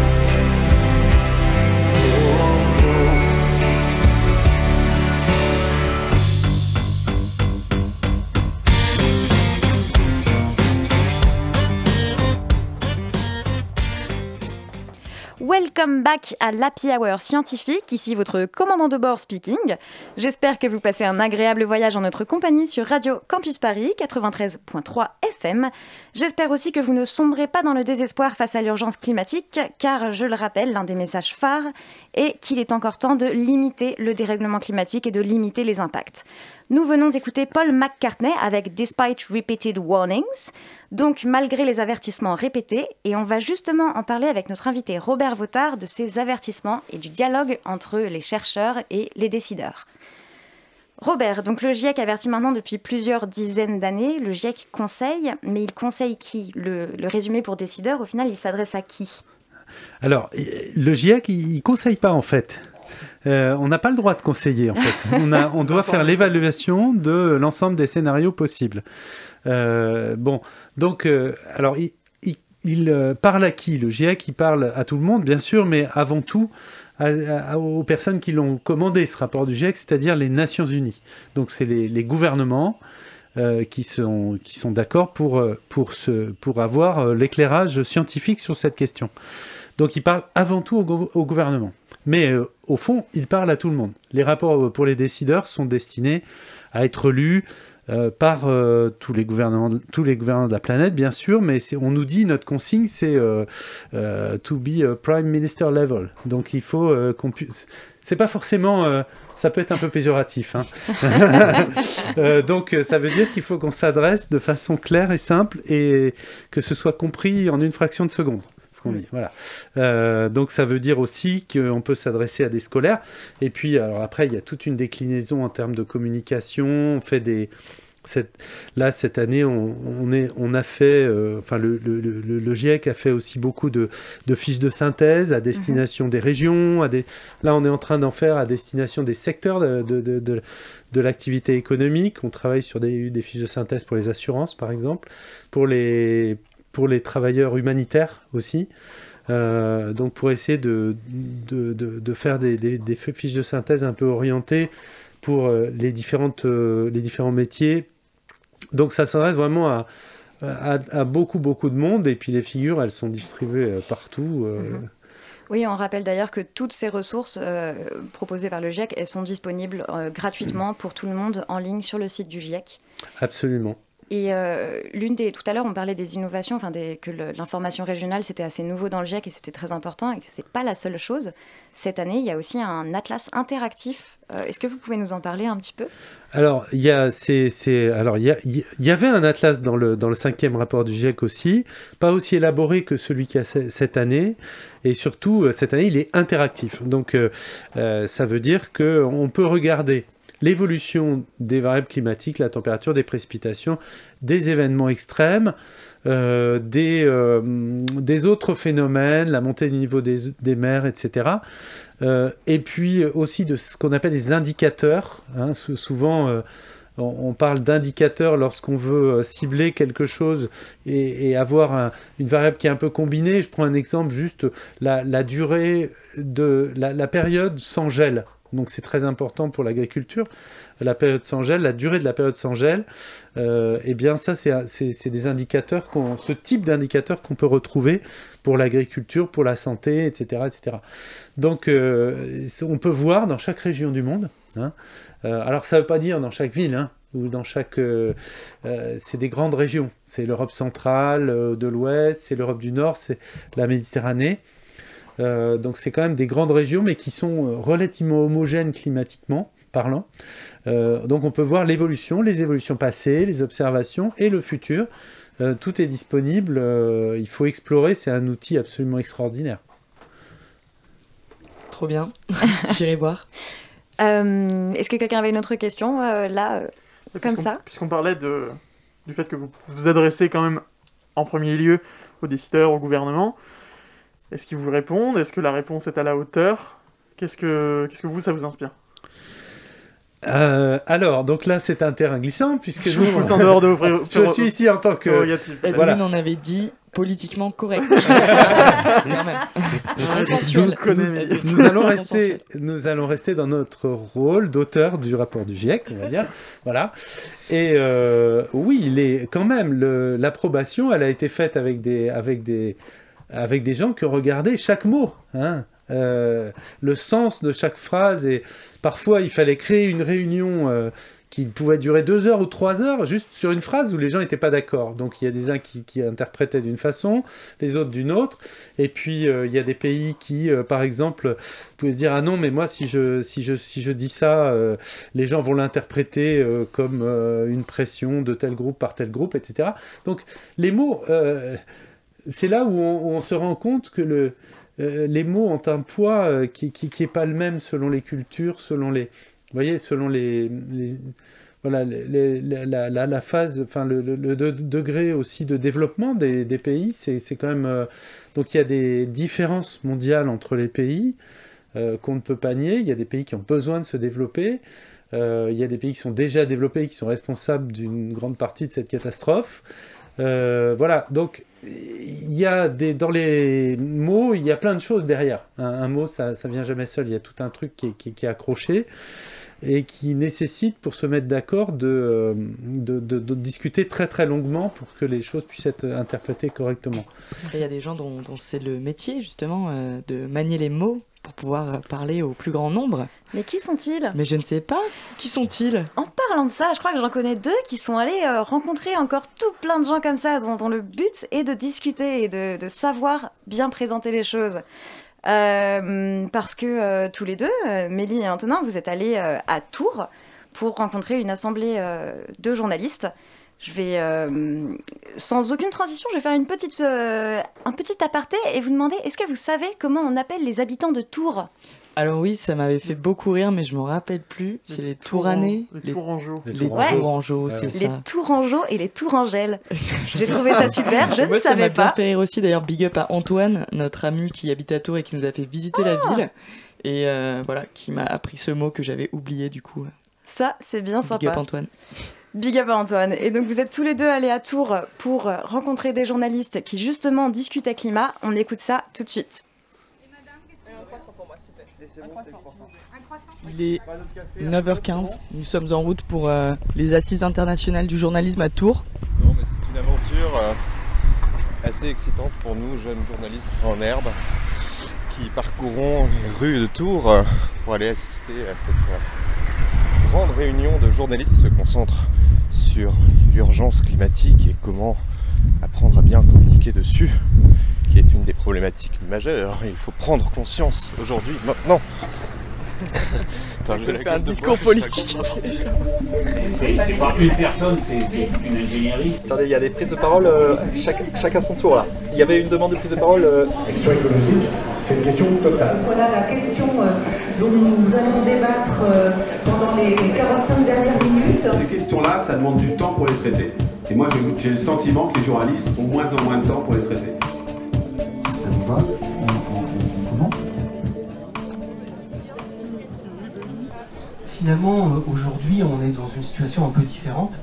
Welcome back à l'Happy Hour scientifique, ici votre commandant de bord speaking. J'espère que vous passez un agréable voyage en notre compagnie sur Radio Campus Paris 93.3 FM. J'espère aussi que vous ne sombrez pas dans le désespoir face à l'urgence climatique, car je le rappelle, l'un des messages phares est qu'il est encore temps de limiter le dérèglement climatique et de limiter les impacts. Nous venons d'écouter Paul McCartney avec Despite Repeated Warnings, donc malgré les avertissements répétés, et on va justement en parler avec notre invité Robert Votard de ces avertissements et du dialogue entre les chercheurs et les décideurs. Robert, donc le GIEC avertit maintenant depuis plusieurs dizaines d'années. Le GIEC conseille, mais il conseille qui? Le, le résumé pour décideurs, au final, il s'adresse à qui? Alors, le GIEC, il ne conseille pas en fait. Euh, on n'a pas le droit de conseiller en fait. [laughs] On, a, on doit faire l'évaluation de l'ensemble des scénarios possibles. Euh, bon, donc, euh, alors, il, il- il, euh, parle à qui? Le GIEC, il parle à tout le monde, bien sûr, mais avant tout à- aux personnes qui l'ont commandé, ce rapport du GIEC, c'est-à-dire les Nations Unies. Donc, c'est les, les gouvernements euh, qui sont, qui sont d'accord pour, euh, pour, pour avoir euh, l'éclairage scientifique sur cette question. Donc, il parle avant tout au, gou- au gouvernement. Mais au fond, il parle à tout le monde. Les rapports pour les décideurs sont destinés à être lus euh, par euh, tous, les gouvernements de, tous les gouvernements de la planète, bien sûr, mais on nous dit, notre consigne, c'est euh, to be a prime minister level. Donc il faut qu'on puisse... C'est pas forcément... ça peut être un peu péjoratif. hein. [laughs] Donc ça veut dire qu'il faut qu'on s'adresse de façon claire et simple et que ce soit compris en une fraction de seconde. Ce qu'on dit, voilà. Euh, donc ça veut dire aussi qu'on peut s'adresser à des scolaires. Et puis alors après il y a toute une déclinaison en termes de communication. On fait des cette- là cette année on, on est on a fait euh, enfin le, le, le- le GIEC a fait aussi beaucoup de, de fiches de synthèse à destination des régions. À des là on est en train d'en faire à destination des secteurs de, de, de, de- de l'activité économique. On travaille sur des, des fiches de synthèse pour les assurances par exemple, pour les pour les travailleurs humanitaires aussi. Euh, donc pour essayer de, de, de- de faire des, des- des fiches de synthèse un peu orientées pour euh, les, différentes, euh, les différents métiers. Donc ça s'adresse vraiment à, à, à beaucoup beaucoup de monde et puis les figures elles sont distribuées partout. euh, Oui, on rappelle d'ailleurs que toutes ces ressources euh, proposées par le GIEC, elles sont disponibles euh, gratuitement pour tout le monde en ligne sur le site du GIEC. Absolument. Et euh, l'une des tout à l'heure, on parlait des innovations, enfin que l'information régionale c'était assez nouveau dans le GIEC et c'était très important et que c'est pas la seule chose. Cette année, il y a aussi un atlas interactif. Euh, Est-ce que vous pouvez nous en parler un petit peu? Alors, il y a, c'est, alors, il y, a- il y avait un atlas dans le, dans le cinquième rapport du GIEC aussi, pas aussi élaboré que celui qu'il y a ce- cette année, et surtout, euh, cette année, il est interactif. Donc, ça veut dire qu'on peut regarder l'évolution des variables climatiques, la température, des précipitations, des événements extrêmes, euh, des, euh, des autres phénomènes, la montée du niveau des, mers, etc. Euh, et puis aussi de ce qu'on appelle les indicateurs. hein. Sou- souvent, on, parle d'indicateurs lorsqu'on veut cibler quelque chose et, avoir un- une variable qui est un peu combinée. Je prends un exemple, juste la, la durée de la, la période sans gel. Donc c'est très important pour l'agriculture. La période sans gel, la durée de la période sans gel, euh, eh bien ça c'est des indicateurs, ce type d'indicateurs qu'on peut retrouver pour l'agriculture, pour la santé, etc. etc. Donc euh, on peut voir dans chaque région du monde. hein. Euh, alors ça ne veut pas dire dans chaque ville, hein, ou dans chaque... euh, c'est des grandes régions. C'est l'Europe centrale, de l'Ouest, c'est l'Europe du Nord, c'est la Méditerranée. Euh, donc c'est quand même des grandes régions, mais qui sont euh, relativement homogènes climatiquement parlant. Euh, donc on peut voir l'évolution, les évolutions passées, les observations et le futur. Euh, tout est disponible, euh, il faut explorer, c'est un outil absolument extraordinaire. Trop bien. [laughs] J'irai voir. Euh, Est-ce que quelqu'un avait une autre question euh, là euh, Et Comme puisqu'on- ça? Puisqu'on parlait de, du fait que vous vous adressez quand même en premier lieu aux décideurs, au gouvernement, est-ce qu'ils vous répondent? Est-ce que la réponse est à la hauteur? Qu'est-ce que, qu'est-ce que vous, ça vous inspire? Euh, alors, donc là c'est un terrain glissant, puisque Je vous pousse en dehors de vos pré- [laughs] je suis ici en tant que... Edwin Voilà. en avait dit politiquement correct. [laughs] Nous allons rester, nous allons rester dans notre rôle d'auteur du rapport du GIEC, on va dire. Voilà. Et euh, oui, il est quand même le- l'approbation, elle a été faite avec des, avec des, avec des gens qui regardé chaque mot. hein. euh, le sens de chaque phrase. Et parfois, il fallait créer une réunion euh, qui pouvait durer deux heures ou trois heures, juste sur une phrase où les gens n'étaient pas d'accord. Donc il y a des uns qui, interprétaient d'une façon, les autres d'une autre. Et puis euh, il y a des pays qui, par exemple, pouvaient dire ah non, mais moi si je si je si je dis ça, les gens vont l'interpréter comme une pression de tel groupe par tel groupe, etc. Donc les mots, c'est là où on, se rend compte que euh, les mots ont un poids euh, qui n'est pas le même selon les cultures, selon les, vous voyez, selon les, voilà, la, phase, enfin le, le- le de- degré aussi de développement des, pays, c'est quand même, euh, donc il y a des différences mondiales entre les pays qu'on ne peut pas nier. Il y a des pays qui ont besoin de se développer. Il y a des pays qui sont déjà développés, qui sont responsables d'une grande partie de cette catastrophe. Voilà, donc il y a des, dans les mots, il y a plein de choses derrière. Un, mot, ça, ça vient jamais seul. Il y a tout un truc qui est, qui est- accroché et qui nécessite, pour se mettre d'accord, de, euh, de, de- discuter très très longuement pour que les choses puissent être interprétées correctement. Il y a des gens dont, dont c'est le métier, justement, euh, de manier les mots pour pouvoir parler au plus grand nombre. Mais qui sont-ils? Mais je ne sais pas. Qui sont-ils? En parlant de ça, je crois que j'en connais deux qui sont allés euh, rencontrer encore tout plein de gens comme ça, dont, dont le but est de discuter et de, de savoir bien présenter les choses. Euh, parce que euh, tous les deux, euh, Mélie et Antonin, vous êtes allés euh, à Tours pour rencontrer une assemblée euh, de journalistes. Je vais, euh, sans aucune transition, je vais faire une petite, euh, un petit aparté et vous demander est-ce que vous savez comment on appelle les habitants de Tours? Alors oui, ça m'avait fait beaucoup rire, mais je m'en rappelle plus. C'est les Touranais, Les Tourangeaux. les Tourangeaux. C'est Les ça. Tourangeaux et les Tourangelles. [laughs] J'ai trouvé ça super, je Moi, ne ça m'a savais bien pas. fait rire aussi. D'ailleurs, big up à Antoine, notre ami qui habite à Tours et qui nous a fait visiter la Ah. ville. Et euh, voilà, qui m'a appris ce mot que j'avais oublié du coup. Ça, c'est bien Big up sympa. Antoine. Big up à Antoine. Et donc vous êtes tous les deux allés à Tours pour rencontrer des journalistes qui justement discutaient climat. On écoute ça tout de suite. Il est 9h15. Nous sommes en route pour euh, les assises internationales du journalisme à Tours. Non, mais c'est une aventure euh, assez excitante pour nous, jeunes journalistes en herbe, qui parcourons les rues de Tours euh, pour aller assister à cette euh, grande réunion de journalistes se concentrent sur l'urgence climatique et comment apprendre à bien communiquer dessus, qui est une des problématiques majeures. Il faut prendre conscience aujourd'hui, maintenant. [laughs] Attends, fait un discours politique. C'est pas une personne, c'est une ingénierie. Attendez, il y a des prises de parole, euh, chaque, chacun son tour là. Il y avait une demande de prise de parole. euh, Question écologique, c'est une question totale. Voilà la question euh, dont nous allons débattre euh, pendant les 45 dernières minutes. Ces questions-là, ça demande du temps pour les traiter. Et moi, j'ai- j'ai le sentiment que les journalistes ont moins en moins de temps pour les traiter. Si ça vous va, Finalement, euh, aujourd'hui, on est dans une situation un peu différente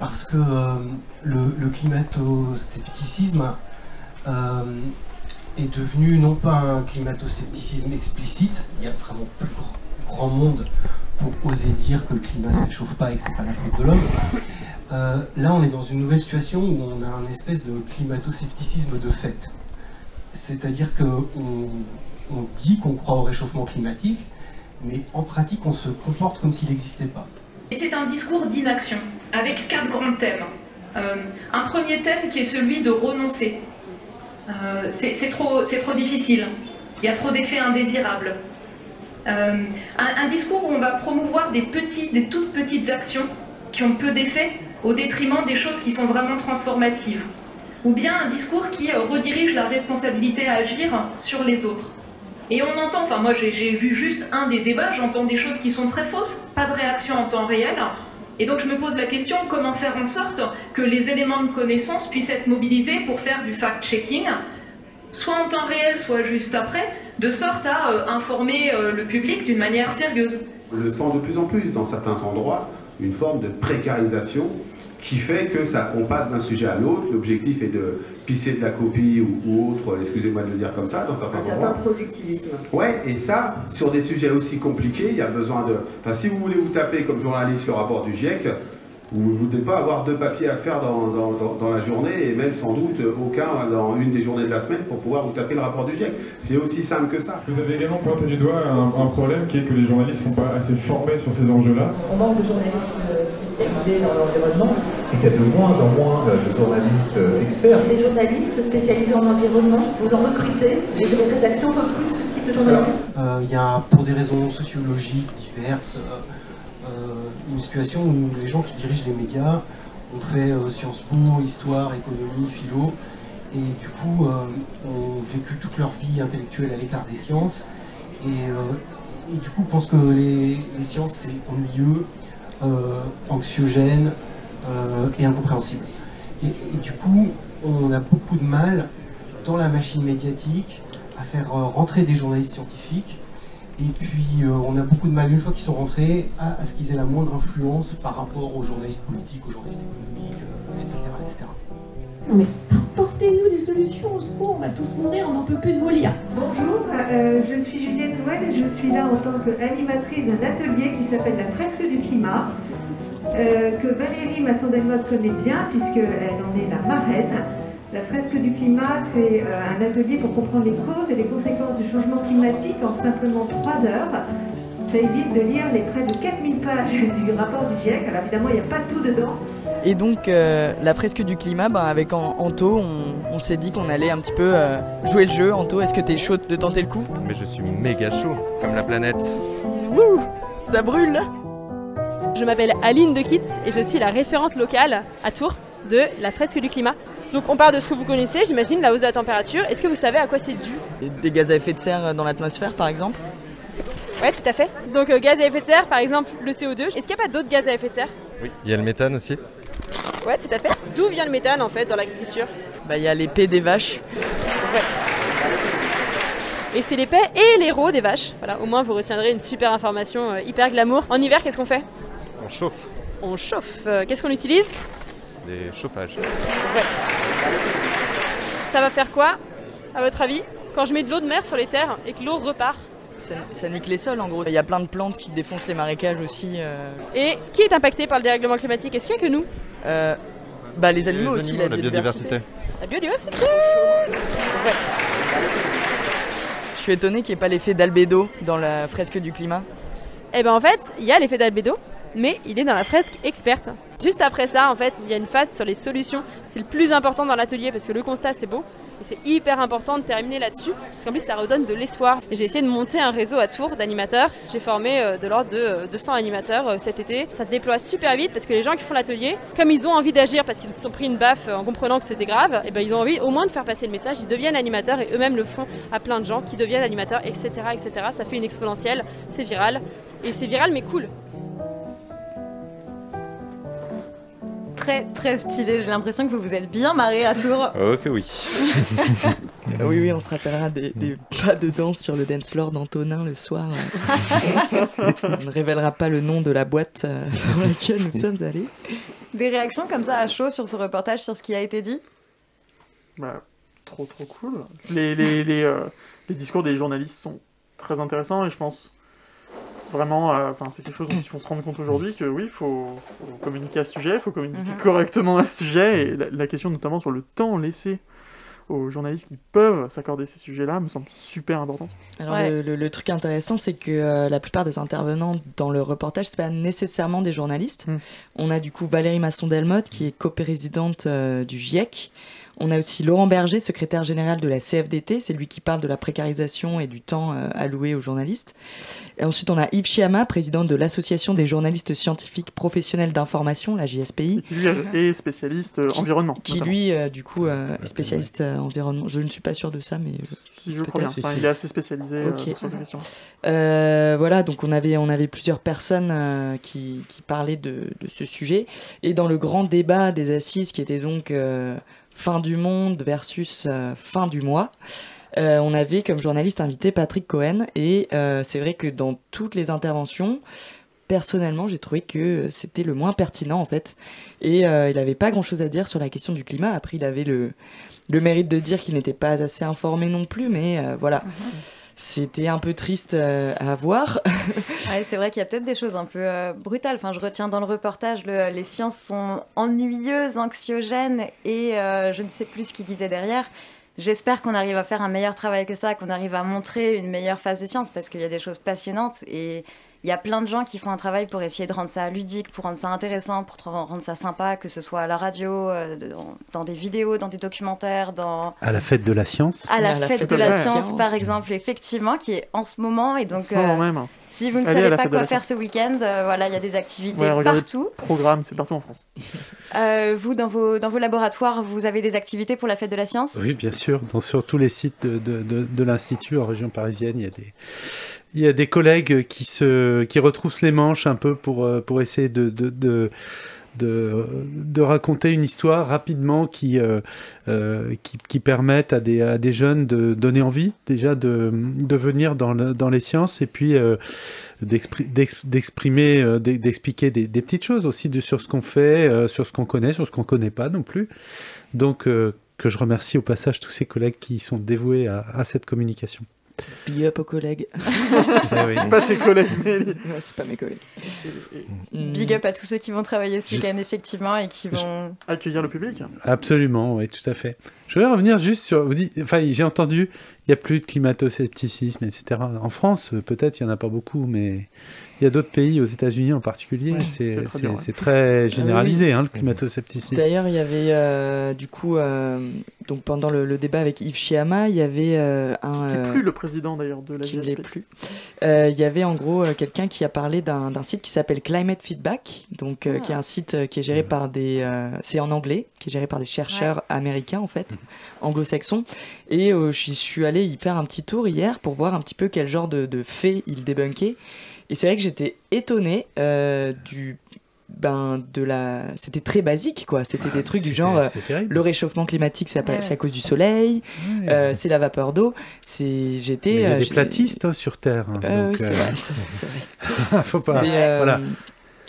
parce que euh, le, le climato-scepticisme euh, est devenu non pas un climato-scepticisme explicite, il y a vraiment plus grand, monde pour oser dire que le climat ne se réchauffe pas et que c'est pas la faute de l'homme. Là, on est dans une nouvelle situation où on a un espèce de climato-scepticisme de fait. C'est-à-dire qu'on on dit qu'on croit au réchauffement climatique, mais en pratique, on se comporte comme s'il n'existait pas. Et c'est un discours d'inaction, avec quatre grands thèmes. Euh, un premier thème qui est celui de renoncer. Euh, c'est trop, difficile. Il y a trop d'effets indésirables. Euh, un, discours où on va promouvoir des, petits, des toutes petites actions qui ont peu d'effets au détriment des choses qui sont vraiment transformatives. Ou bien un discours qui redirige la responsabilité à agir sur les autres. Et on entend, enfin moi j'ai vu juste un des débats, j'entends des choses qui sont très fausses, pas de réaction en temps réel. Et donc je me pose la question comment faire en sorte que les éléments de connaissance puissent être mobilisés pour faire du fact-checking, soit en temps réel, soit juste après, de sorte à euh, informer euh, le public d'une manière sérieuse. Je le sens de plus en plus dans certains endroits, une forme de précarisation qui fait que ça, on passe d'un sujet à l'autre. L'objectif est de pisser de la copie ou, ou autre, excusez-moi de le dire comme ça, dans certains Un certain productivisme. Ouais, et ça, sur des sujets aussi compliqués, il y a besoin de. Enfin, si vous voulez vous taper comme journaliste le rapport du GIEC, vous ne devez pas avoir deux papiers à faire dans, dans- dans- dans la journée et même sans doute aucun dans une des journées de la semaine pour pouvoir vous taper le rapport du GIEC. C'est aussi simple que ça. Vous avez également pointé du doigt un, un problème qui est que les journalistes ne sont pas assez formés sur ces enjeux-là. On manque de journalistes euh, spécialisés dans l'environnement. C'est qu'il y a de moins en moins de journalistes experts. Des journalistes spécialisés en environnement, vous en recrutez Les rédactions recrutent ce type de journalistes Euh, Il y a, pour des raisons sociologiques diverses, euh, euh, une situation où les gens qui dirigent les médias ont fait euh, Sciences Po, Histoire, Économie, Philo, et du coup euh, ont vécu toute leur vie intellectuelle à l'écart des sciences, et, euh, et du coup pensent que les, les sciences c'est ennuyeux, euh, anxiogène euh, et incompréhensible. Et, et du coup, on a beaucoup de mal dans la machine médiatique à faire euh, rentrer des journalistes scientifiques. Et puis, euh, on a beaucoup de mal, une fois qu'ils sont rentrés, à, à ce qu'ils aient la moindre influence par rapport aux journalistes politiques, aux journalistes économiques, euh, etc., etc. Non mais apportez-nous des solutions, au secours, on va tous mourir, on n'en peut plus de vous lire. Bonjour, euh, je suis Juliette Noël et je suis là en tant qu'animatrice d'un atelier qui s'appelle la fresque du climat, euh, que Valérie Masson-Delmotte connaît bien puisqu'elle en est la marraine. La fresque du climat, c'est euh, un atelier pour comprendre les causes et les conséquences du changement climatique en simplement 3 heures. Ça évite de lire les près de 4000 pages [laughs] du rapport du GIEC. Alors évidemment, il n'y a pas tout dedans. Et donc, euh, la fresque du climat, bah, avec An- Anto, on, on s'est dit qu'on allait un petit peu euh, jouer le jeu. Anto, est-ce que t'es chaud de tenter le coup? Mais je suis méga chaud, comme la planète. Wouh Ça brûle Je m'appelle Aline de Kit et je suis la référente locale à Tours de la fresque du climat. Donc on part de ce que vous connaissez, j'imagine, la hausse de la température. Est-ce que vous savez à quoi c'est dû? Des gaz à effet de serre dans l'atmosphère, par exemple? Ouais, tout à fait. Donc euh, gaz à effet de serre, par exemple, le CO2. Est-ce qu'il n'y a pas d'autres gaz à effet de serre? Oui. Il y a le méthane aussi. Ouais, tout à fait. D'où vient le méthane en fait dans l'agriculture? Bah, il y a l'épée des vaches. Et c'est les paies et les rots des vaches. Voilà, au moins vous retiendrez une super information euh, hyper glamour. En hiver, qu'est-ce qu'on fait? On chauffe. On chauffe. Euh, qu'est-ce qu'on utilise Des chauffages. Ouais. Ça va faire quoi, à votre avis, quand je mets de l'eau de mer sur les terres et que l'eau repart Ça, ça nique les sols, en gros. Il y a plein de plantes qui défoncent les marécages aussi. euh. Et qui est impacté par le dérèglement climatique? Est-ce qu'il n'y a que nous? Euh, bah, les animaux Les aussi, animaux, la, la biodiversité. La biodiversité Ouais. Je suis étonné qu'il n'y ait pas l'effet d'albédo dans la fresque du climat. Eh ben en fait, il y a l'effet d'albédo, mais il est dans la fresque experte. Juste après ça, en fait, il y a une phase sur les solutions. C'est le plus important dans l'atelier parce que le constat c'est beau et c'est hyper important de terminer là-dessus parce qu'en plus ça redonne de l'espoir. J'ai essayé de monter un réseau à Tours d'animateurs. J'ai formé euh, de l'ordre de euh, 200 animateurs euh, cet été. Ça se déploie super vite parce que les gens qui font l'atelier, comme ils ont envie d'agir parce qu'ils se sont pris une baffe euh, en comprenant que c'était grave, et ben ils ont envie au moins de faire passer le message. Ils deviennent animateurs et eux-mêmes le font à plein de gens qui deviennent animateurs, etc., etc. Ça fait une exponentielle, c'est viral et c'est viral mais cool. Très très stylé, j'ai l'impression que vous vous êtes bien marré à Tours. Oh que oui. Euh, oui, oui, on se rappellera des, des pas de danse sur le dance floor d'Antonin le soir. [laughs] on ne révélera pas le nom de la boîte euh, dans laquelle nous sommes allés. Des réactions comme ça à chaud sur ce reportage, sur ce qui a été dit? Bah, trop trop cool. Les, les, les, euh, les discours des journalistes sont très intéressants et je pense vraiment, euh, enfin c'est quelque chose dont il faut se rendre compte aujourd'hui que oui, il faut, faut communiquer à ce sujet, il faut communiquer Mhm. correctement à ce sujet et la, la question notamment sur le temps laissé aux journalistes qui peuvent s'accorder ces sujets-là me semble super importante. Alors le, le- le truc intéressant, c'est que euh, la plupart des intervenants dans le reportage, c'est pas nécessairement des journalistes. On a du coup Valérie Masson-Delmotte, qui est coprésidente euh, du GIEC. On a aussi Laurent Berger, secrétaire général de la CFDT, c'est lui qui parle de la précarisation et du temps euh, alloué aux journalistes. Et ensuite, on a Yves Chiama, président de l'Association des journalistes scientifiques professionnels d'information, la JSPI. Qui lui est spécialiste euh, environnement. Qui notamment. lui, euh, du coup, euh, est spécialiste euh, environnement. Je ne suis pas sûr de ça, mais. Si je crois bien. Enfin, il est assez spécialisé euh, Ok. sur ces questions. Euh, voilà, donc on avait, on avait plusieurs personnes euh, qui, qui parlaient de, de ce sujet. Et dans le grand débat des assises, qui était donc euh, fin du monde versus euh, fin du mois, euh, on avait comme journaliste invité Patrick Cohen. Et euh, c'est vrai que dans toutes les interventions, personnellement, j'ai trouvé que c'était le moins pertinent en fait. Et il n'avait pas grand-chose à dire sur la question du climat. Après, il avait le, le mérite de dire qu'il n'était pas assez informé non plus, mais voilà. C'était un peu triste euh, à voir. [laughs] C'est vrai qu'il y a peut-être des choses un peu euh, brutales. Enfin, je retiens dans le reportage, le- les sciences sont ennuyeuses, anxiogènes et euh, je ne sais plus ce qu'il disait derrière. J'espère qu'on arrive à faire un meilleur travail que ça, qu'on arrive à montrer une meilleure face des sciences parce qu'il y a des choses passionnantes et il y a plein de gens qui font un travail pour essayer de rendre ça ludique, pour rendre ça intéressant, pour rendre ça sympa, que ce soit à la radio, euh, dans, dans des vidéos, dans des documentaires, dans À la fête de la science. à la, fête, de la science, science. par exemple, effectivement, qui est en ce moment. Et donc, ce moment euh, même. si vous ne Allez à savez la pas quoi la faire ce week-end, euh, voilà, il y a des activités Ouais, regardez partout. Programme, c'est partout en France. Euh, vous, dans vos, dans vos laboratoires, vous avez des activités pour la fête de la science? Oui, bien sûr. Dans, sur tous les sites de, de, de- de l'Institut en région parisienne, il y a des, il y a des collègues qui, se, qui retroussent les manches un peu pour, euh, pour essayer de, de, de, de, raconter une histoire rapidement qui, euh, euh, qui, qui permette à des, à des jeunes de donner envie déjà de, de venir dans, le- dans les sciences et puis d'expri- d'ex- d'exprimer, d'e- d'expliquer des, petites choses aussi de, sur ce qu'on fait, sur ce qu'on connaît, sur ce qu'on connaît pas non plus. Donc, que je remercie au passage tous ces collègues qui sont dévoués à, à cette communication. Big up aux collègues. [laughs] C'est pas tes collègues, mais. C'est pas mes collègues. Big up à tous ceux qui vont travailler ce week-end, effectivement, et qui vont. Accueillir le public. Absolument, oui, tout à fait. Je voudrais revenir juste sur. Vous dites, enfin, j'ai entendu, il n'y a plus de climato-scepticisme, etc. En France, peut-être, il n'y en a pas beaucoup, mais il y a d'autres pays, aux États-Unis en particulier, Ouais, c'est c'est très c'est- dur, ouais. c'est très généralisé, hein, le climato-scepticisme. D'ailleurs, il y avait euh, du coup, euh, donc pendant le, le débat avec Yves Chiama, il y avait euh, un. Qui n'est plus le président d'ailleurs de la qui ne GSP. l'est plus. Euh, Il y avait en gros quelqu'un qui a parlé d'un d'un site qui s'appelle Climate Feedback, donc euh, qui est un site qui est géré par des, euh, c'est en anglais, qui est géré par des chercheurs américains en fait, anglo-saxons. Et euh, je suis allé y faire un petit tour hier pour voir un petit peu quel genre de, de faits il débunkait. Et c'est vrai que j'étais étonné euh, du ben de la c'était très basique quoi c'était des trucs du genre euh, le réchauffement climatique c'est à, Ouais, c'est à cause du soleil Ouais. euh, c'est la vapeur d'eau c'est j'étais il y a des platistes hein, sur Terre. hein, euh, donc, oui, c'est euh, vrai, vrai. [laughs] Faut pas. Mais, euh, Voilà.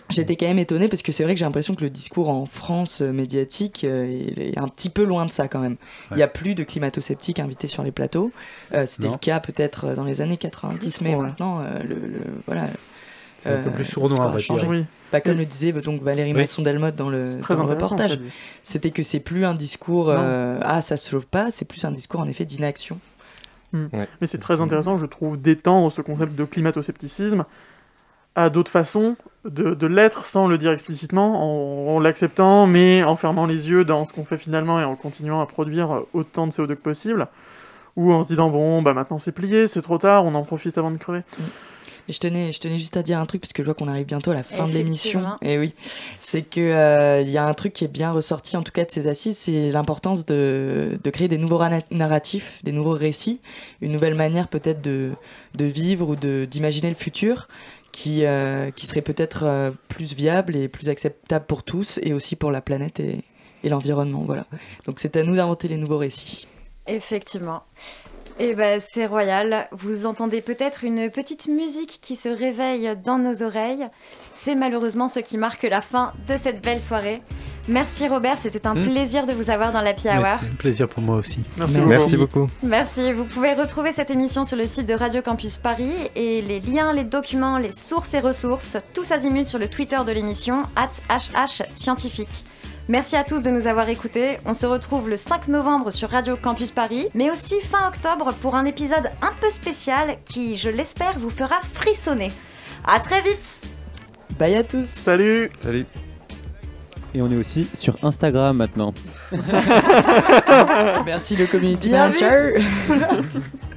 J'étais quand même étonné parce que c'est vrai que j'ai l'impression que le discours en France euh, médiatique euh, il est un petit peu loin de ça quand même. Il n'y a plus de climato-sceptiques invités sur les plateaux. Euh, C'était le cas peut-être dans les années 90, mais maintenant, euh, le, le- voilà. C'est un peu plus sournois, on va. Oui. Bah, comme le disait donc Valérie Oui. Masson-Delmotte dans le, dans reportage, c'était que c'est plus un discours euh, ah ça se sauve pas, c'est plus un discours en effet d'inaction. Hmm. Ouais. Mais c'est très intéressant, je trouve, d'étendre ce concept de climato-scepticisme à d'autres façons de, de l'être sans le dire explicitement, en, en l'acceptant, mais en fermant les yeux dans ce qu'on fait finalement et en continuant à produire autant de CO2 que possible, ou en se disant bon, bah maintenant c'est plié, c'est trop tard, on en profite avant de crever. Et je tenais, je tenais juste à dire un truc parce que je vois qu'on arrive bientôt à la fin de l'émission. Et oui, c'est que euh, il y a un truc qui est bien ressorti en tout cas de ces assises, c'est l'importance de, de créer des nouveaux narratifs, des nouveaux récits, une nouvelle manière peut-être de, de vivre ou de d'imaginer le futur qui euh, qui serait peut-être euh, plus viable et plus acceptable pour tous et aussi pour la planète et, et l'environnement. Voilà. Donc c'est à nous d'inventer les nouveaux récits. Effectivement. Et ben c'est royal. Vous entendez peut-être une petite musique qui se réveille dans nos oreilles. C'est malheureusement ce qui marque la fin de cette belle soirée. Merci Robert, c'était un Hmm. plaisir de vous avoir dans l'Happy Hour. C'est un plaisir pour moi aussi. Merci, Merci beaucoup. beaucoup. Merci. Vous pouvez retrouver cette émission sur le site de Radio Campus Paris et les liens, les documents, les sources et ressources, tous azimuts sur le Twitter de l'émission, HH Scientifique. Merci à tous de nous avoir écoutés. On se retrouve le 5 novembre sur Radio Campus Paris, mais aussi fin octobre pour un épisode un peu spécial qui, je l'espère, vous fera frissonner. À très vite Bye à tous. Salut Salut. Et on est aussi sur Instagram maintenant. [laughs] Merci le community manager. [laughs]